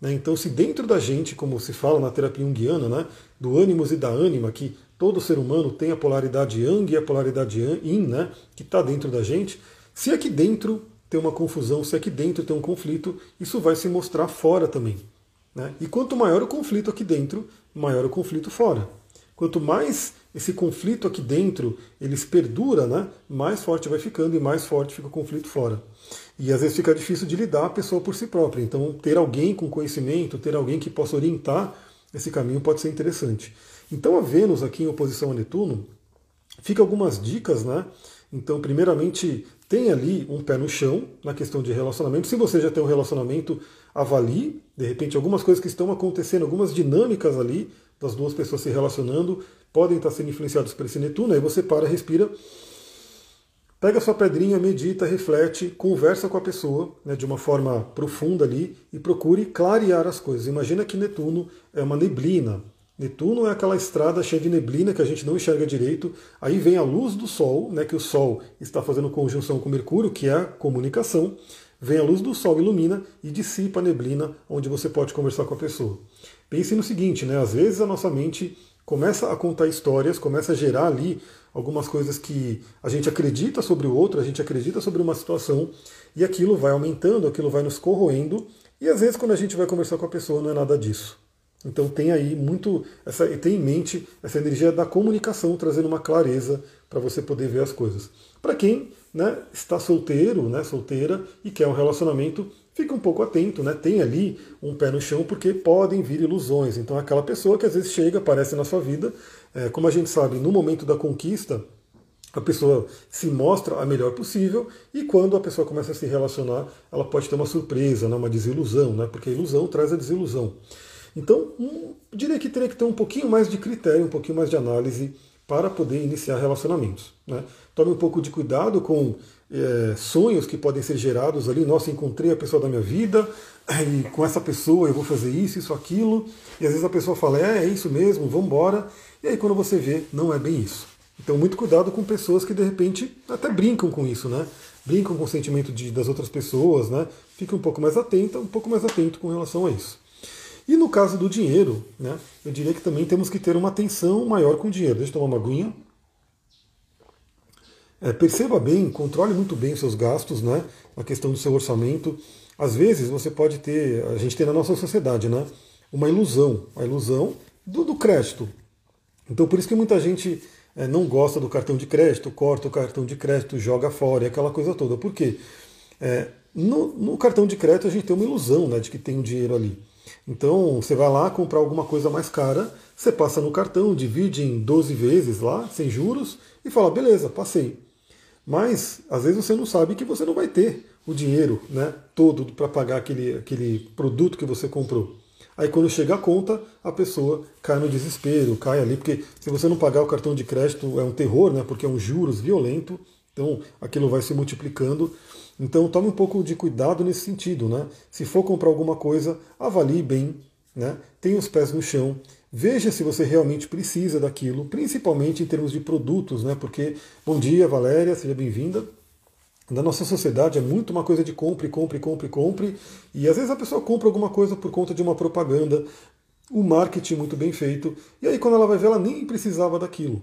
Né? Então, se dentro da gente, como se fala na terapia junguiana, né, do ânimos e da ânima, que todo ser humano tem a polaridade yang e a polaridade yin, né, que está dentro da gente, se aqui dentro tem uma confusão, se aqui dentro tem um conflito, isso vai se mostrar fora também. Né? E quanto maior o conflito aqui dentro, maior o conflito fora. Quanto mais esse conflito aqui dentro ele perdura, né, mais forte vai ficando e mais forte fica o conflito fora. E às vezes fica difícil de lidar a pessoa por si própria. Então, ter alguém com conhecimento, ter alguém que possa orientar esse caminho pode ser interessante. Então, a Vênus aqui em oposição a Netuno, fica algumas dicas, né? Então, primeiramente, tem ali um pé no chão na questão de relacionamento. Se você já tem um relacionamento, avalie, de repente, algumas coisas que estão acontecendo, algumas dinâmicas ali das duas pessoas se relacionando, podem estar sendo influenciados por esse Netuno. Aí você para, respira Pega sua pedrinha, medita, reflete, conversa com a pessoa né, de uma forma profunda ali e procure clarear as coisas. Imagina que Netuno é uma neblina. Netuno é aquela estrada cheia de neblina que a gente não enxerga direito. Aí vem a luz do Sol, né, que o Sol está fazendo conjunção com Mercúrio, que é a comunicação. Vem a luz do Sol, ilumina e dissipa a neblina, onde você pode conversar com a pessoa. Pense no seguinte, né, às vezes a nossa mente começa a contar histórias, começa a gerar ali algumas coisas que a gente acredita sobre o outro, a gente acredita sobre uma situação, e aquilo vai aumentando, aquilo vai nos corroendo, e às vezes quando a gente vai conversar com a pessoa não é nada disso. Então tem aí muito, essa, tem em mente essa energia da comunicação, trazendo uma clareza para você poder ver as coisas. Para quem né, está solteiro, né, solteira e quer um relacionamento, fica um pouco atento, né? Tem ali um pé no chão porque podem vir ilusões. Então aquela pessoa que às vezes chega, aparece na sua vida, é, como a gente sabe, no momento da conquista, a pessoa se mostra a melhor possível e quando a pessoa começa a se relacionar, ela pode ter uma surpresa, né, uma desilusão, né, porque a ilusão traz a desilusão. Então, um, diria que teria que ter um pouquinho mais de critério, um pouquinho mais de análise para poder iniciar relacionamentos. Né? Tome um pouco de cuidado com é, sonhos que podem ser gerados ali. Nossa, encontrei a pessoa da minha vida e com essa pessoa eu vou fazer isso, isso, aquilo. E às vezes a pessoa fala, é, é isso mesmo, vamos embora. E aí quando você vê, não é bem isso. Então muito cuidado com pessoas que de repente até brincam com isso, né? Brincam com o sentimento de, das outras pessoas, né? Fique um pouco mais atenta, um pouco mais atento com relação a isso. E no caso do dinheiro, né, eu diria que também temos que ter uma atenção maior com o dinheiro. Deixa eu tomar uma aguinha. É, perceba bem, controle muito bem os seus gastos, né? A questão do seu orçamento. Às vezes você pode ter, a gente tem na nossa sociedade, né? Uma ilusão, a ilusão do, do crédito. Então por isso que muita gente é, não gosta do cartão de crédito, corta o cartão de crédito, joga fora, e aquela coisa toda. Por quê? É, no, no, cartão de crédito a gente tem uma ilusão né, de que tem um dinheiro ali. Então você vai lá comprar alguma coisa mais cara, você passa no cartão, divide em 12 vezes lá, sem juros, e fala, beleza, passei. Mas às vezes você não sabe que você não vai ter o dinheiro né, todo para pagar aquele, aquele produto que você comprou. Aí quando chega a conta, a pessoa cai no desespero, cai ali, porque se você não pagar o cartão de crédito é um terror, né, porque é um juros violento, então aquilo vai se multiplicando. Então tome um pouco de cuidado nesse sentido. Né? Se for comprar alguma coisa, avalie bem, né? tenha os pés no chão, Veja se você realmente precisa daquilo, principalmente em termos de produtos, né? Porque, bom dia, Valéria, seja bem-vinda. Na nossa sociedade é muito uma coisa de compre, compre, compre, compre. E às vezes a pessoa compra alguma coisa por conta de uma propaganda, o marketing muito bem feito. E aí quando ela vai ver, ela nem precisava daquilo.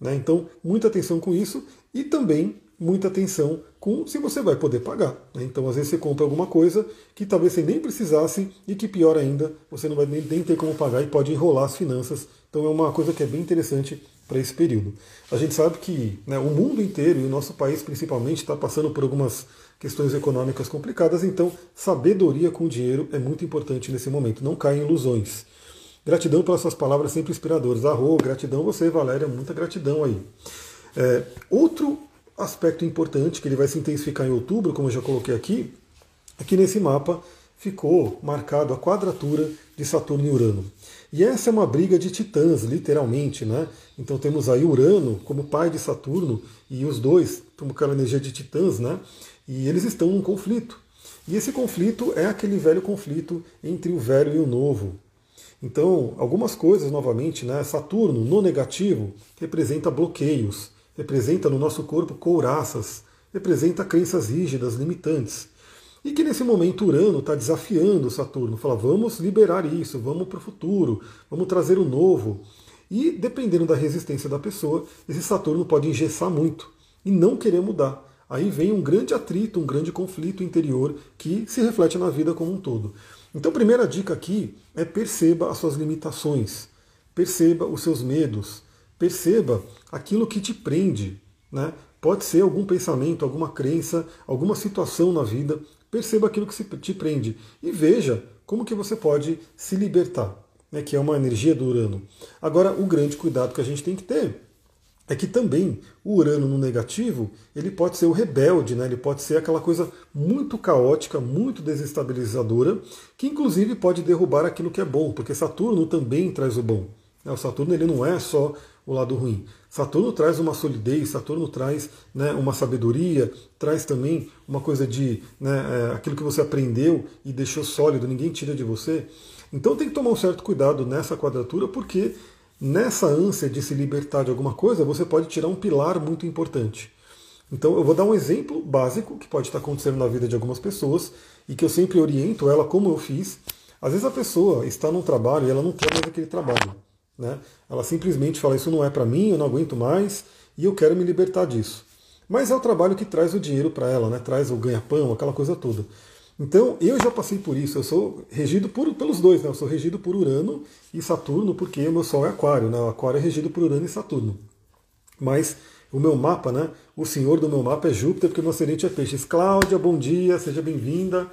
Né? Então, muita atenção com isso. E também muita atenção com se você vai poder pagar. Né? Então, às vezes, você compra alguma coisa que talvez você nem precisasse e que, pior ainda, você não vai nem, nem ter como pagar e pode enrolar as finanças. Então, é uma coisa que é bem interessante para esse período. A gente sabe que né, o mundo inteiro e o nosso país, principalmente, está passando por algumas questões econômicas complicadas, então, sabedoria com o dinheiro é muito importante nesse momento. Não caia em ilusões. Gratidão pelas suas palavras sempre inspiradoras. Arro, gratidão você, Valéria, muita gratidão aí. É, outro aspecto importante que ele vai se intensificar em outubro, como eu já coloquei aqui, é que nesse mapa ficou marcado a quadratura de Saturno e Urano. E essa é uma briga de titãs, literalmente, né? Então temos aí Urano como pai de Saturno e os dois como aquela energia de titãs, né? E eles estão num conflito. E esse conflito é aquele velho conflito entre o velho e o novo. Então, algumas coisas, novamente, né? Saturno, no negativo, representa bloqueios, representa no nosso corpo couraças, representa crenças rígidas, limitantes. E que nesse momento Urano está desafiando Saturno, fala, vamos liberar isso, vamos para o futuro, vamos trazer o novo. E dependendo da resistência da pessoa, esse Saturno pode engessar muito e não querer mudar. Aí vem um grande atrito, um grande conflito interior que se reflete na vida como um todo. Então, primeira dica aqui é perceba as suas limitações, perceba os seus medos, perceba aquilo que te prende. Né? Pode ser algum pensamento, alguma crença, alguma situação na vida. Perceba aquilo que te prende e veja como que você pode se libertar, né? que é uma energia do Urano. Agora, o grande cuidado que a gente tem que ter é que também o Urano no negativo, ele pode ser o rebelde, né? ele pode ser aquela coisa muito caótica, muito desestabilizadora, que inclusive pode derrubar aquilo que é bom, porque Saturno também traz o bom. Né? O Saturno ele não é só o lado ruim. Saturno traz uma solidez, Saturno traz né, uma sabedoria, traz também uma coisa de né, é, aquilo que você aprendeu e deixou sólido, ninguém tira de você. Então tem que tomar um certo cuidado nessa quadratura, porque nessa ânsia de se libertar de alguma coisa, você pode tirar um pilar muito importante. Então eu vou dar um exemplo básico que pode estar acontecendo na vida de algumas pessoas e que eu sempre oriento ela como eu fiz. Às vezes a pessoa está num trabalho e ela não quer mais aquele trabalho. Né? Ela simplesmente fala, isso não é para mim, eu não aguento mais e eu quero me libertar disso. Mas é o trabalho que traz o dinheiro para ela, né? traz o ganha-pão, aquela coisa toda. Então, eu já passei por isso. Eu sou regido por, pelos dois, né? Eu sou regido por Urano e Saturno, porque o meu Sol é Aquário, né? O Aquário é regido por Urano e Saturno. Mas o meu mapa, né? O senhor do meu mapa é Júpiter, porque o meu ascendente é Peixes. Cláudia, bom dia, seja bem-vinda.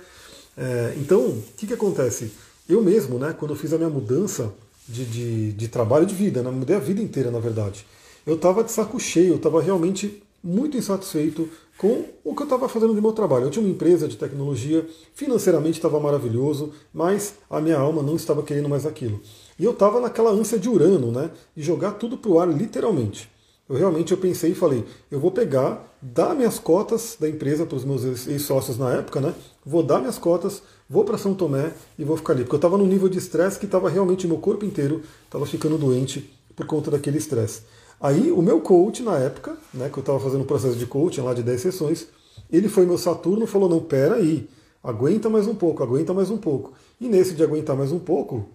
É, então, o que, que acontece? Eu mesmo, né? Quando eu fiz a minha mudança de, de, de trabalho de vida, né? Mudei a vida inteira, na verdade. Eu estava de saco cheio, eu estava realmente muito insatisfeito com o que eu estava fazendo de meu trabalho. Eu tinha uma empresa de tecnologia, financeiramente estava maravilhoso, mas a minha alma não estava querendo mais aquilo. E eu estava naquela ânsia de Urano, né, de jogar tudo para o ar, literalmente. Eu realmente eu pensei e falei, eu vou pegar, dar minhas cotas da empresa para os meus ex-sócios na época, né? Vou dar minhas cotas, vou para São Tomé e vou ficar ali. Porque eu estava num nível de estresse que estava realmente, meu corpo inteiro estava ficando doente por conta daquele estresse. Aí o meu coach na época, né, que eu estava fazendo um processo de coaching lá de 10 sessões, ele foi meu Saturno e falou, não, pera aí, aguenta mais um pouco, aguenta mais um pouco. E nesse de aguentar mais um pouco,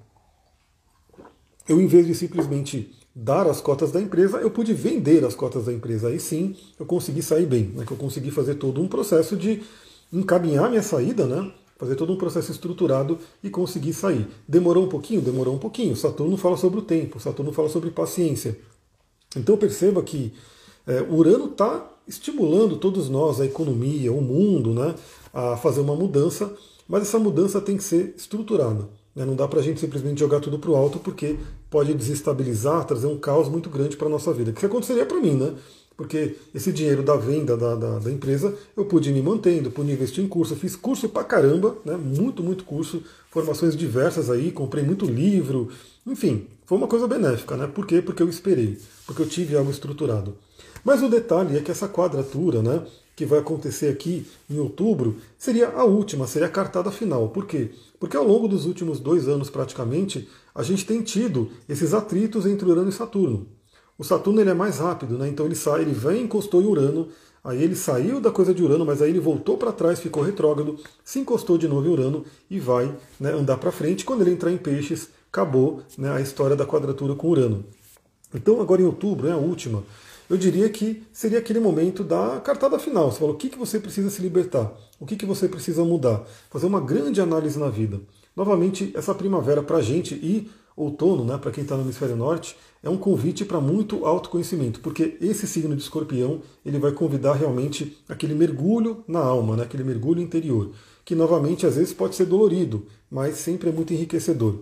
eu em vez de simplesmente dar as cotas da empresa, eu pude vender as cotas da empresa. Aí sim eu consegui sair bem, né, que eu consegui fazer todo um processo de encaminhar minha saída, né, fazer todo um processo estruturado e conseguir sair. Demorou um pouquinho? Demorou um pouquinho. Saturno fala sobre o tempo, Saturno fala sobre paciência. Então perceba que é, Urano está estimulando todos nós, a economia, o mundo, né, a fazer uma mudança, mas essa mudança tem que ser estruturada. Né? Não dá para a gente simplesmente jogar tudo para o alto, porque pode desestabilizar, trazer um caos muito grande para a nossa vida. O que aconteceria para mim, né? Porque esse dinheiro da venda da, da, da, empresa eu pude ir me mantendo, pude investir em curso. Eu fiz curso pra caramba, né? muito, muito curso, formações diversas aí, comprei muito livro, enfim, foi uma coisa benéfica, né? Por quê? Porque eu esperei, porque eu tive algo estruturado. Mas o detalhe é que essa quadratura, né, que vai acontecer aqui em outubro, seria a última, seria a cartada final. Por quê? Porque ao longo dos últimos dois anos, praticamente, a gente tem tido esses atritos entre Urano e Saturno. O Saturno ele é mais rápido, né? então ele sai, ele vem, encostou em Urano, aí ele saiu da coisa de Urano, mas aí ele voltou para trás, ficou retrógrado, se encostou de novo em Urano e vai né, andar para frente. Quando ele entrar em Peixes, acabou né, a história da quadratura com Urano. Então, agora em outubro, é a última, eu diria que seria aquele momento da cartada final. Você fala o que, que você precisa se libertar, o que, que você precisa mudar, fazer uma grande análise na vida. Novamente, essa primavera para a gente e outono, né, para quem está no hemisfério norte, é um convite para muito autoconhecimento, porque esse signo de escorpião ele vai convidar realmente aquele mergulho na alma, né, aquele mergulho interior, que novamente às vezes pode ser dolorido, mas sempre é muito enriquecedor.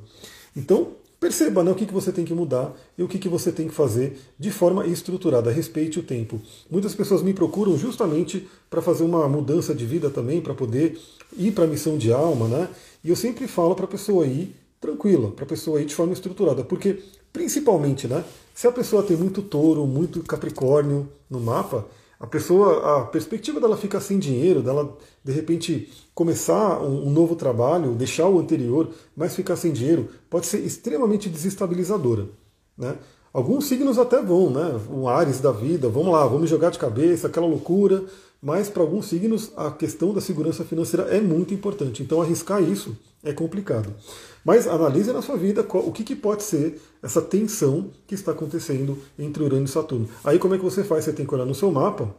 Então, perceba né, o que, que você tem que mudar e o que, que você tem que fazer de forma estruturada. Respeite o tempo. Muitas pessoas me procuram justamente para fazer uma mudança de vida também, para poder ir para a missão de alma, né? E eu sempre falo para a pessoa ir tranquila, para a pessoa ir de forma estruturada, porque principalmente, né? Se a pessoa tem muito touro, muito capricórnio no mapa, a pessoa, a perspectiva dela ficar sem dinheiro, dela de repente começar um, novo trabalho, deixar o anterior, mas ficar sem dinheiro, pode ser extremamente desestabilizadora. Né? Alguns signos até vão, né? Um Ares da vida, vamos lá, vamos jogar de cabeça, aquela loucura. Mas para alguns signos a questão da segurança financeira é muito importante. Então arriscar isso é complicado. Mas analise na sua vida o que, que pode ser essa tensão que está acontecendo entre Urano e Saturno. Aí como é que você faz? Você tem que olhar no seu mapa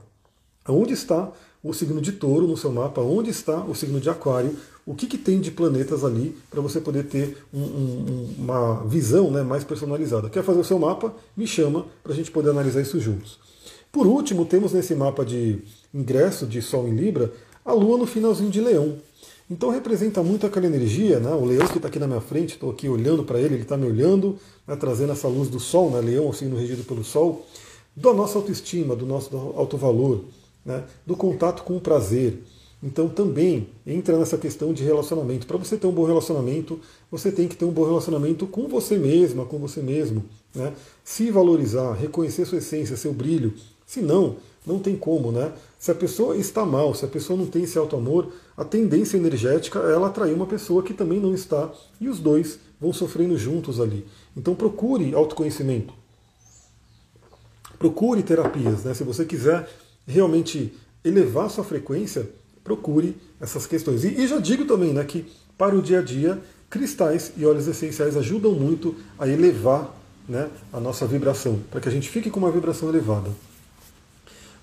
onde está o signo de touro no seu mapa, onde está o signo de aquário, o que, que tem de planetas ali para você poder ter um, um, uma visão né, mais personalizada. Quer fazer o seu mapa? Me chama para a gente poder analisar isso juntos. Por último, temos nesse mapa de ingresso de Sol em Libra a Lua no finalzinho de Leão. Então representa muito aquela energia, né? o leão que está aqui na minha frente, estou aqui olhando para ele, ele está me olhando, né? trazendo essa luz do Sol, né? leão, signo regido pelo Sol, da nossa autoestima, do nosso alto valor, né? do contato com o prazer. Então também entra nessa questão de relacionamento. Para você ter um bom relacionamento, você tem que ter um bom relacionamento com você mesma, com você mesmo. Né? Se valorizar, reconhecer sua essência, seu brilho. Se não, não tem como, né? Se a pessoa está mal, se a pessoa não tem esse alto amor, a tendência energética é ela atrair uma pessoa que também não está e os dois vão sofrendo juntos ali. Então procure autoconhecimento. Procure terapias, né? Se você quiser realmente elevar sua frequência, procure essas questões. E, e já digo também né, que para o dia a dia, cristais e óleos essenciais ajudam muito a elevar né, a nossa vibração, para que a gente fique com uma vibração elevada.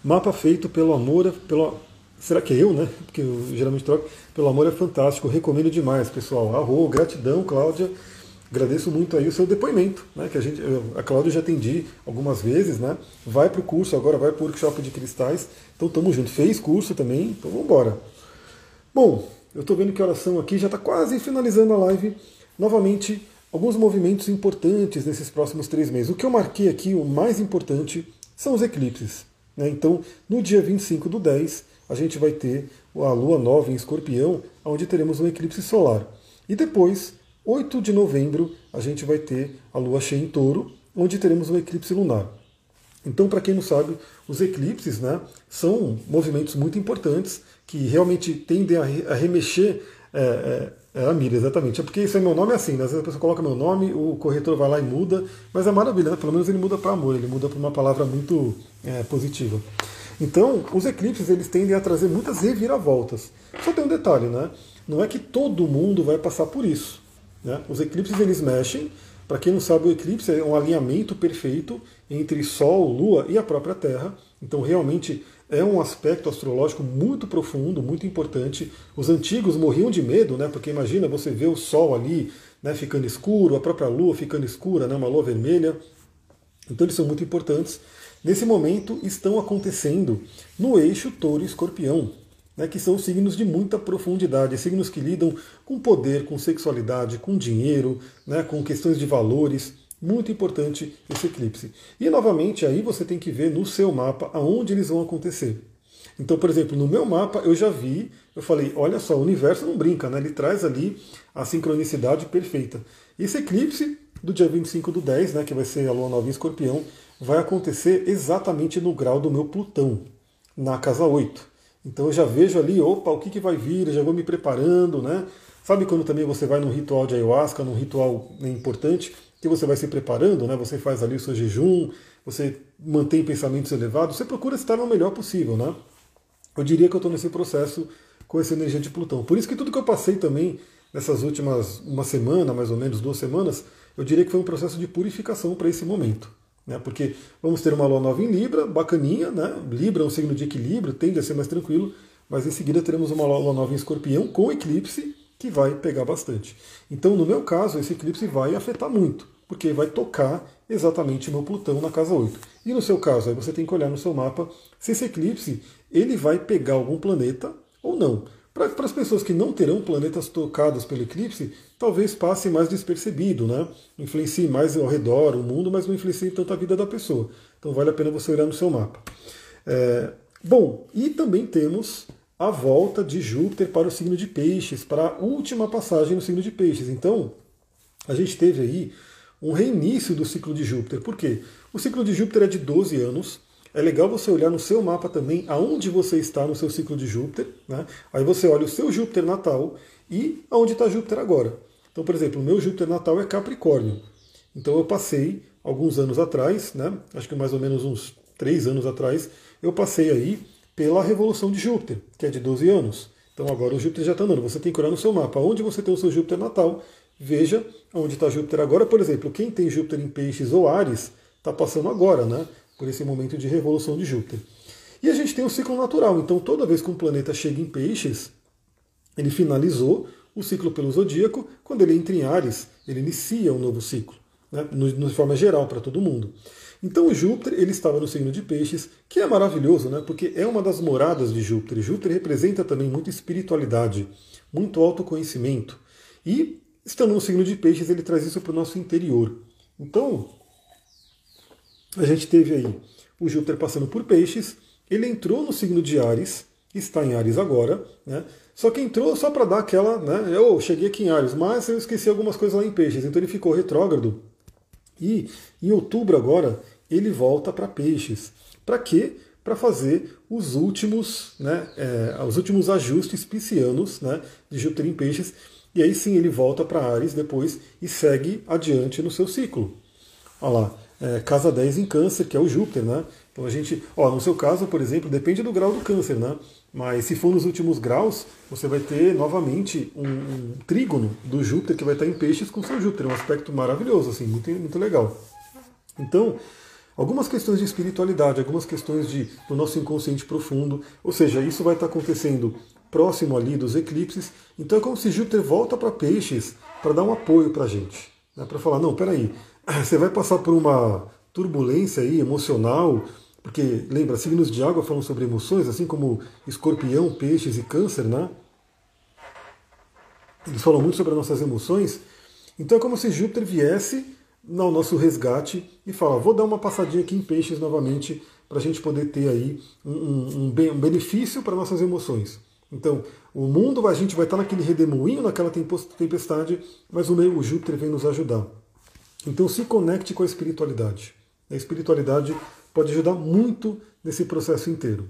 Mapa feito pelo amor, pelo, será que é eu, né? Porque eu geralmente troco. Pelo amor é fantástico, recomendo demais, pessoal. Arro, gratidão, Cláudia. Agradeço muito aí o seu depoimento, né? Que a gente, eu, a Cláudia já atendi algumas vezes, né? Vai para o curso agora, vai para o workshop de cristais. Então estamos juntos. Fez curso também, então vamos embora. Bom, eu estou vendo que a oração aqui já está quase finalizando a live. Novamente, alguns movimentos importantes nesses próximos três meses. O que eu marquei aqui, o mais importante, são os eclipses. Né? Então, no dia 25 do 10, a gente vai ter a lua nova em escorpião, onde teremos um eclipse solar. E depois, 8 de novembro, a gente vai ter a lua cheia em touro, onde teremos um eclipse lunar. Então, para quem não sabe, os eclipses né, são movimentos muito importantes que realmente tendem a remexer. É, é, é a mira, exatamente. É porque esse é meu nome assim, né? Às vezes a pessoa coloca meu nome, o corretor vai lá e muda, mas é maravilha, né? Pelo menos ele muda para amor, ele muda para uma palavra muito é, positiva. Então, os eclipses eles tendem a trazer muitas reviravoltas. Só tem um detalhe, né? Não é que todo mundo vai passar por isso. Né? Os eclipses eles mexem. Para quem não sabe, o eclipse é um alinhamento perfeito entre Sol, Lua e a própria Terra. Então, realmente é um aspecto astrológico muito profundo, muito importante. Os antigos morriam de medo, né? Porque imagina você ver o Sol ali, né, ficando escuro, a própria Lua ficando escura, né, uma lua vermelha. Então eles são muito importantes. Nesse momento estão acontecendo no eixo Touro e Escorpião, né, que são signos de muita profundidade, signos que lidam com poder, com sexualidade, com dinheiro, né, com questões de valores. Muito importante esse eclipse. E novamente aí você tem que ver no seu mapa aonde eles vão acontecer. Então, por exemplo, no meu mapa eu já vi, eu falei, olha só, o universo não brinca, né? Ele traz ali a sincronicidade perfeita. Esse eclipse do dia 25 do 10, né, que vai ser a lua nova em escorpião, vai acontecer exatamente no grau do meu Plutão, na casa 8. Então eu já vejo ali, opa, o que, que vai vir, eu já vou me preparando, né? Sabe quando também você vai num ritual de ayahuasca, num ritual importante, que você vai se preparando, né? Você faz ali o seu jejum, você mantém pensamentos elevados, você procura estar no melhor possível, né? Eu diria que eu estou nesse processo com essa energia de Plutão. Por isso que tudo que eu passei também nessas últimas uma semana, mais ou menos duas semanas, eu diria que foi um processo de purificação para esse momento. Né? Porque vamos ter uma lua nova em Libra, bacaninha, né? Libra é um signo de equilíbrio, tende a ser mais tranquilo, mas em seguida teremos uma lua nova em escorpião com eclipse que vai pegar bastante. Então, no meu caso, esse eclipse vai afetar muito, porque vai tocar exatamente meu Plutão na casa 8. E no seu caso, aí você tem que olhar no seu mapa se esse eclipse ele vai pegar algum planeta ou não. Para as pessoas que não terão planetas tocados pelo eclipse, talvez passe mais despercebido, né? Influencie mais ao redor o mundo, mas não influencie tanto a vida da pessoa. Então vale a pena você olhar no seu mapa. É, bom, e também temos a volta de Júpiter para o signo de Peixes, para a última passagem no signo de Peixes. Então, a gente teve aí um reinício do ciclo de Júpiter. Por quê? O ciclo de Júpiter é de 12 anos. É legal você olhar no seu mapa também aonde você está no seu ciclo de Júpiter. Né? Aí você olha o seu Júpiter natal e aonde está Júpiter agora. Então, por exemplo, o meu Júpiter natal é Capricórnio. Então eu passei alguns anos atrás, né? acho que mais ou menos uns três anos atrás, eu passei aí pela revolução de Júpiter, que é de 12 anos. Então agora o Júpiter já está andando. Você tem que olhar no seu mapa onde você tem o seu Júpiter natal. Veja onde está Júpiter agora. Por exemplo, quem tem Júpiter em Peixes ou Ares está passando agora, né? Por esse momento de revolução de Júpiter. E a gente tem o ciclo natural. Então toda vez que um planeta chega em Peixes, ele finalizou o ciclo pelo zodíaco. Quando ele entra em Ares, ele inicia um novo ciclo, né? de forma geral para todo mundo. Então Júpiter ele estava no signo de Peixes, que é maravilhoso, né? Porque é uma das moradas de Júpiter. Júpiter representa também muita espiritualidade, muito autoconhecimento. E estando no signo de Peixes, ele traz isso para o nosso interior. Então, a gente teve aí o Júpiter passando por Peixes, ele entrou no signo de Ares, está em Ares agora, né? Só que entrou só para dar aquela, né? Eu cheguei aqui em Ares, mas eu esqueci algumas coisas lá em Peixes, então ele ficou retrógrado e em outubro agora ele volta para peixes. Para quê? Para fazer os últimos, né, é, os últimos ajustes piscianos né, de Júpiter em peixes. E aí sim ele volta para Ares depois e segue adiante no seu ciclo. Olha lá, é, casa 10 em câncer, que é o Júpiter, né? Então a gente, ó, no seu caso, por exemplo, depende do grau do câncer, né? Mas se for nos últimos graus, você vai ter novamente um, um trígono do Júpiter que vai estar em peixes com seu Júpiter, um aspecto maravilhoso, assim, muito, muito legal. Então, algumas questões de espiritualidade, algumas questões de, do nosso inconsciente profundo, ou seja, isso vai estar acontecendo próximo ali dos eclipses. Então é como se Júpiter volta para peixes para dar um apoio para a gente, né? para falar, não, peraí, você vai passar por uma turbulência aí emocional, porque lembra, signos de água falam sobre emoções, assim como escorpião, peixes e câncer, né? Eles falam muito sobre as nossas emoções. Então é como se Júpiter viesse no nosso resgate e fala: vou dar uma passadinha aqui em peixes novamente para a gente poder ter aí um, um, um benefício para nossas emoções. Então, o mundo, a gente vai estar naquele redemoinho, naquela tempestade, mas o meio, Júpiter vem nos ajudar. Então, se conecte com a espiritualidade. A espiritualidade pode ajudar muito nesse processo inteiro.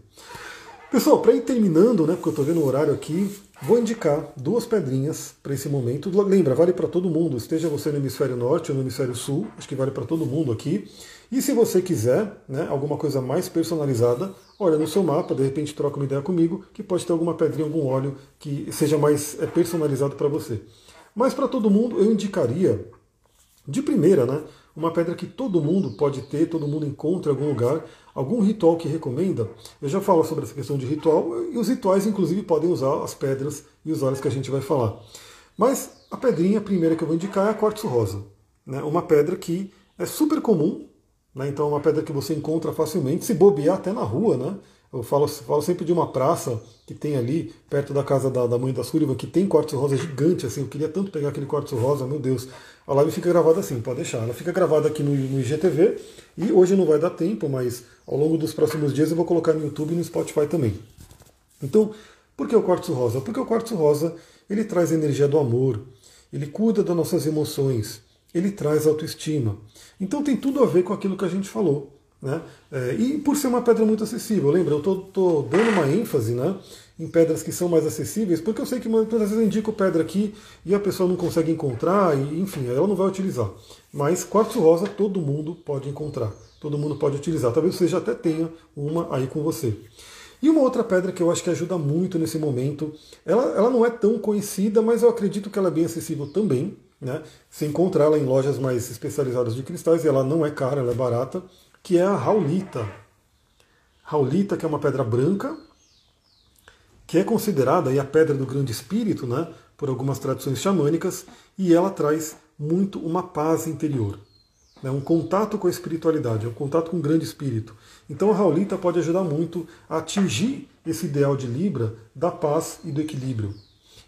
Pessoal, para ir terminando, né, porque eu estou vendo o horário aqui, vou indicar duas pedrinhas para esse momento. Lembra, vale para todo mundo, esteja você no hemisfério norte ou no hemisfério sul, acho que vale para todo mundo aqui. E se você quiser né, alguma coisa mais personalizada, olha no seu mapa, de repente troca uma ideia comigo, que pode ter alguma pedrinha, algum óleo que seja mais é, personalizado para você. Mas para todo mundo, eu indicaria, de primeira, né, uma pedra que todo mundo pode ter, todo mundo encontra em algum lugar, algum ritual que recomenda. Eu já falo sobre essa questão de ritual, e os rituais, inclusive, podem usar as pedras e os óleos que a gente vai falar. Mas a pedrinha primeira que eu vou indicar é a quartzo rosa. Né? Uma pedra que é super comum, né? então é uma pedra que você encontra facilmente, se bobear até na rua, né? Eu falo, falo sempre de uma praça que tem ali, perto da casa da, da mãe da Sullivan, que tem quartzo rosa gigante, assim. Eu queria tanto pegar aquele quartzo rosa, meu Deus. A live fica gravada assim, pode deixar. Ela fica gravada aqui no, no IGTV e hoje não vai dar tempo, mas ao longo dos próximos dias eu vou colocar no YouTube e no Spotify também. Então, por que o quartzo rosa? Porque o quartzo rosa ele traz a energia do amor, ele cuida das nossas emoções, ele traz autoestima. Então tem tudo a ver com aquilo que a gente falou. Né? É, e por ser uma pedra muito acessível, lembra? Eu estou dando uma ênfase né, em pedras que são mais acessíveis, porque eu sei que muitas vezes eu indico pedra aqui e a pessoa não consegue encontrar, e enfim, ela não vai utilizar. Mas quartzo rosa todo mundo pode encontrar, todo mundo pode utilizar. Talvez você já até tenha uma aí com você. E uma outra pedra que eu acho que ajuda muito nesse momento, ela, ela não é tão conhecida, mas eu acredito que ela é bem acessível também. Né? Você encontra ela em lojas mais especializadas de cristais e ela não é cara, ela é barata que é a Raulita. Raulita, que é uma pedra branca, que é considerada a pedra do grande espírito, né, por algumas tradições xamânicas, e ela traz muito uma paz interior. né, um contato com a espiritualidade, um contato com o grande espírito. Então a Raulita pode ajudar muito a atingir esse ideal de Libra da paz e do equilíbrio.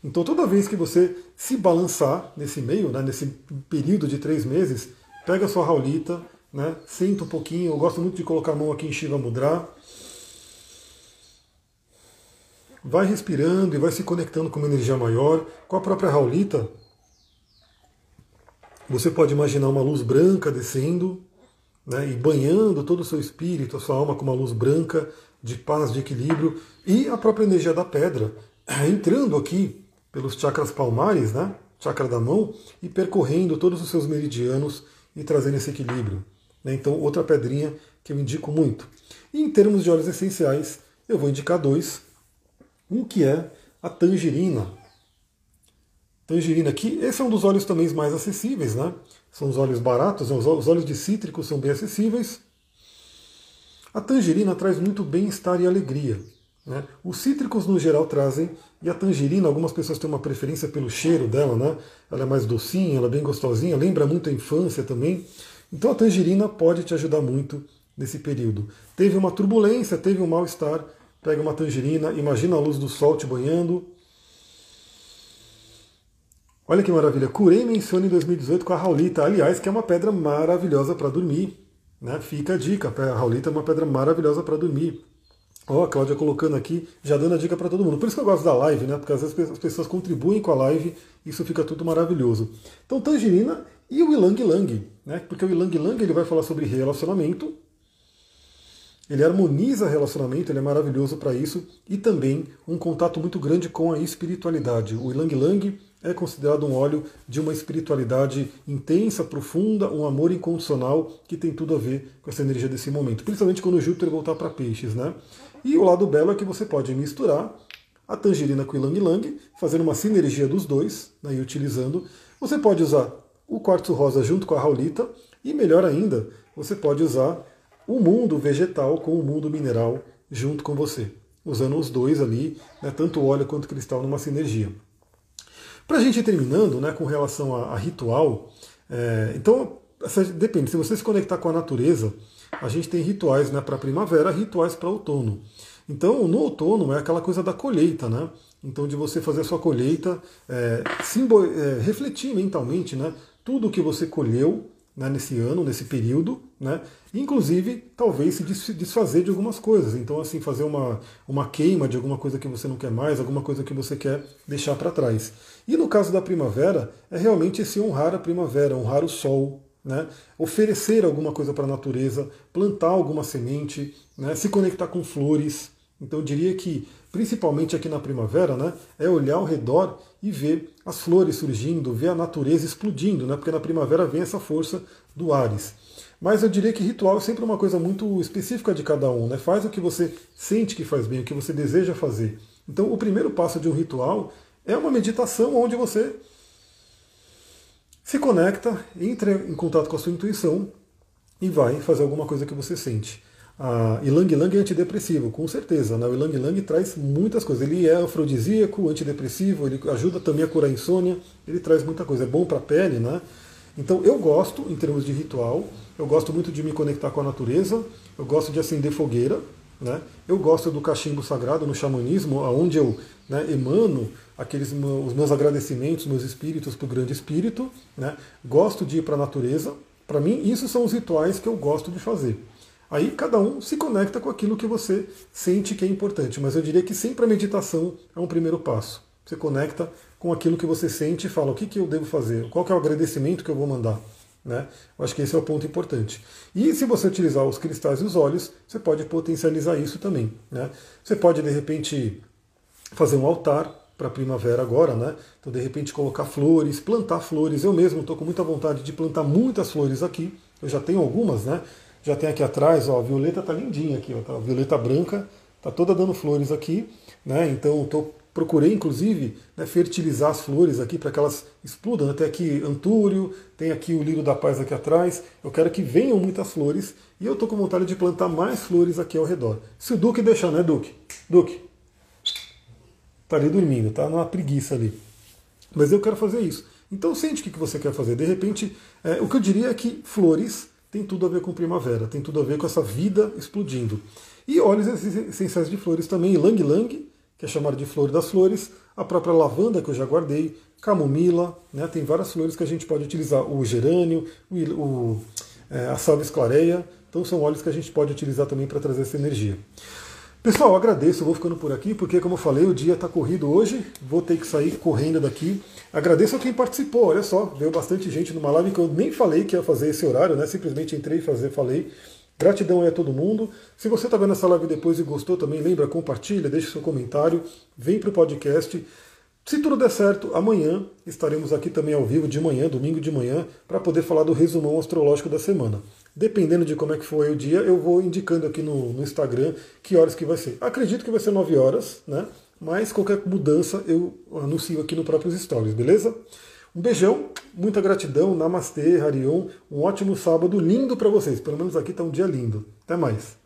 Então toda vez que você se balançar nesse meio, né, nesse período de três meses, pega a sua Raulita, né, senta um pouquinho, eu gosto muito de colocar a mão aqui em Shiva Mudra, vai respirando e vai se conectando com uma energia maior, com a própria Raulita. Você pode imaginar uma luz branca descendo né, e banhando todo o seu espírito, a sua alma com uma luz branca de paz, de equilíbrio, e a própria energia da pedra entrando aqui pelos chakras palmares, né, chakra da mão, e percorrendo todos os seus meridianos e trazendo esse equilíbrio. Né. Então, outra pedrinha que eu indico muito. E em termos de óleos essenciais, eu vou indicar dois. Um que é a tangerina. Tangerina aqui, esse é um dos óleos também mais acessíveis, né? São os óleos baratos, os óleos de cítricos são bem acessíveis. A tangerina traz muito bem-estar e alegria. Né? Os cítricos no geral trazem, e a tangerina, algumas pessoas têm uma preferência pelo cheiro dela, né? Ela é mais docinha, ela é bem gostosinha, lembra muito a infância também. Então a tangerina pode te ajudar muito nesse período. Teve uma turbulência, teve um mal-estar, pega uma tangerina, imagina a luz do sol te banhando. Olha que maravilha, curei menciona em 2018 com a Raulita, aliás, que é uma pedra maravilhosa para dormir. Né? Fica a dica, a Raulita é uma pedra maravilhosa para dormir. Ó, a Cláudia colocando aqui, já dando a dica para todo mundo. Por isso que eu gosto da live, né? Porque às vezes as pessoas contribuem com a live, isso fica tudo maravilhoso. Então, tangerina e o Ilang Lang, né? Porque o Ilang Lang ele vai falar sobre relacionamento, ele harmoniza relacionamento, ele é maravilhoso para isso, e também um contato muito grande com a espiritualidade. O Ilang Lang é considerado um óleo de uma espiritualidade intensa, profunda, um amor incondicional que tem tudo a ver com essa energia desse momento, principalmente quando o Júpiter voltar para peixes, né? E o lado belo é que você pode misturar a tangerina com o Ilang Lang, fazendo uma sinergia dos dois, né, e utilizando. Você pode usar o quartzo rosa junto com a raulita, e melhor ainda, você pode usar o mundo vegetal com o mundo mineral junto com você, usando os dois ali, né, tanto óleo quanto cristal, numa sinergia. Para a gente ir terminando, né, com relação a, a ritual, é, então depende, se você se conectar com a natureza, a gente tem rituais né, para primavera, rituais para outono. Então, no outono é aquela coisa da colheita, né? Então, de você fazer a sua colheita, é, é, refletir mentalmente, né? Tudo que você colheu né, nesse ano, nesse período, né? Inclusive, talvez se desfazer de algumas coisas. Então, assim, fazer uma, uma queima de alguma coisa que você não quer mais, alguma coisa que você quer deixar para trás. E no caso da primavera, é realmente esse honrar a primavera, honrar o sol, né? oferecer alguma coisa para a natureza, plantar alguma semente, né? se conectar com flores. Então, eu diria que principalmente aqui na primavera, né, é olhar ao redor e ver as flores surgindo, ver a natureza explodindo, né, porque na primavera vem essa força do Ares. Mas eu diria que ritual é sempre uma coisa muito específica de cada um, né? Faz o que você sente que faz bem, o que você deseja fazer. Então, o primeiro passo de um ritual é uma meditação onde você se conecta, entra em contato com a sua intuição e vai fazer alguma coisa que você sente. A Ilang Ilang é antidepressivo, com certeza. Né? O Ilang Ilang traz muitas coisas. Ele é afrodisíaco, antidepressivo, ele ajuda também a curar a insônia, ele traz muita coisa. É bom para a pele, né? Então eu gosto, em termos de ritual, eu gosto muito de me conectar com a natureza, eu gosto de acender fogueira, né? eu gosto do cachimbo sagrado no xamanismo, onde eu né, emano aqueles os meus agradecimentos, meus espíritos para o grande espírito. Né? Gosto de ir para a natureza. Para mim, isso são os rituais que eu gosto de fazer. Aí cada um se conecta com aquilo que você sente que é importante, mas eu diria que sempre a meditação é um primeiro passo. Você conecta com aquilo que você sente e fala o que, que eu devo fazer, qual é o agradecimento que eu vou mandar. Né? Eu acho que esse é o ponto importante. E se você utilizar os cristais e os óleos, você pode potencializar isso também. Né? Você pode, de repente, fazer um altar para a primavera agora, né? Então, de repente, colocar flores, plantar flores. Eu mesmo estou com muita vontade de plantar muitas flores aqui. Eu já tenho algumas, né? Já tem aqui atrás, ó, a violeta tá lindinha aqui, ó, tá, a violeta branca, tá toda dando flores aqui, né? Então tô, procurei inclusive né, fertilizar as flores aqui para que elas explodam. Tem aqui antúrio, tem aqui o lírio da paz aqui atrás. Eu quero que venham muitas flores e eu tô com vontade de plantar mais flores aqui ao redor. Se o Duque deixar, né, Duque? Duque, tá ali dormindo, tá numa preguiça ali. Mas eu quero fazer isso. Então sente o que você quer fazer. De repente, é, o que eu diria é que flores tem tudo a ver com primavera, tem tudo a ver com essa vida explodindo. E óleos essenciais de flores também, Lang Lang, que é chamado de flor das flores, a própria lavanda que eu já guardei, camomila, né, tem várias flores que a gente pode utilizar, o gerânio, o, o é, a salve esclareia, então são óleos que a gente pode utilizar também para trazer essa energia. Pessoal, agradeço, vou ficando por aqui, porque como eu falei, o dia está corrido hoje, vou ter que sair correndo daqui. Agradeço a quem participou, olha só, veio bastante gente numa live que eu nem falei que ia fazer esse horário, né? Simplesmente entrei e fazer, falei. Gratidão aí a todo mundo. Se você está vendo essa live depois e gostou também, lembra, compartilha, deixe seu comentário, vem para o podcast. Se tudo der certo, amanhã estaremos aqui também ao vivo de manhã, domingo de manhã, para poder falar do resumão astrológico da semana. Dependendo de como é que foi o dia, eu vou indicando aqui no, no Instagram que horas que vai ser. Acredito que vai ser 9 horas, né? Mas qualquer mudança eu anuncio aqui no próprio Stories, beleza? Um beijão, muita gratidão, Namastê, Harion, um ótimo sábado lindo para vocês. Pelo menos aqui está um dia lindo. Até mais.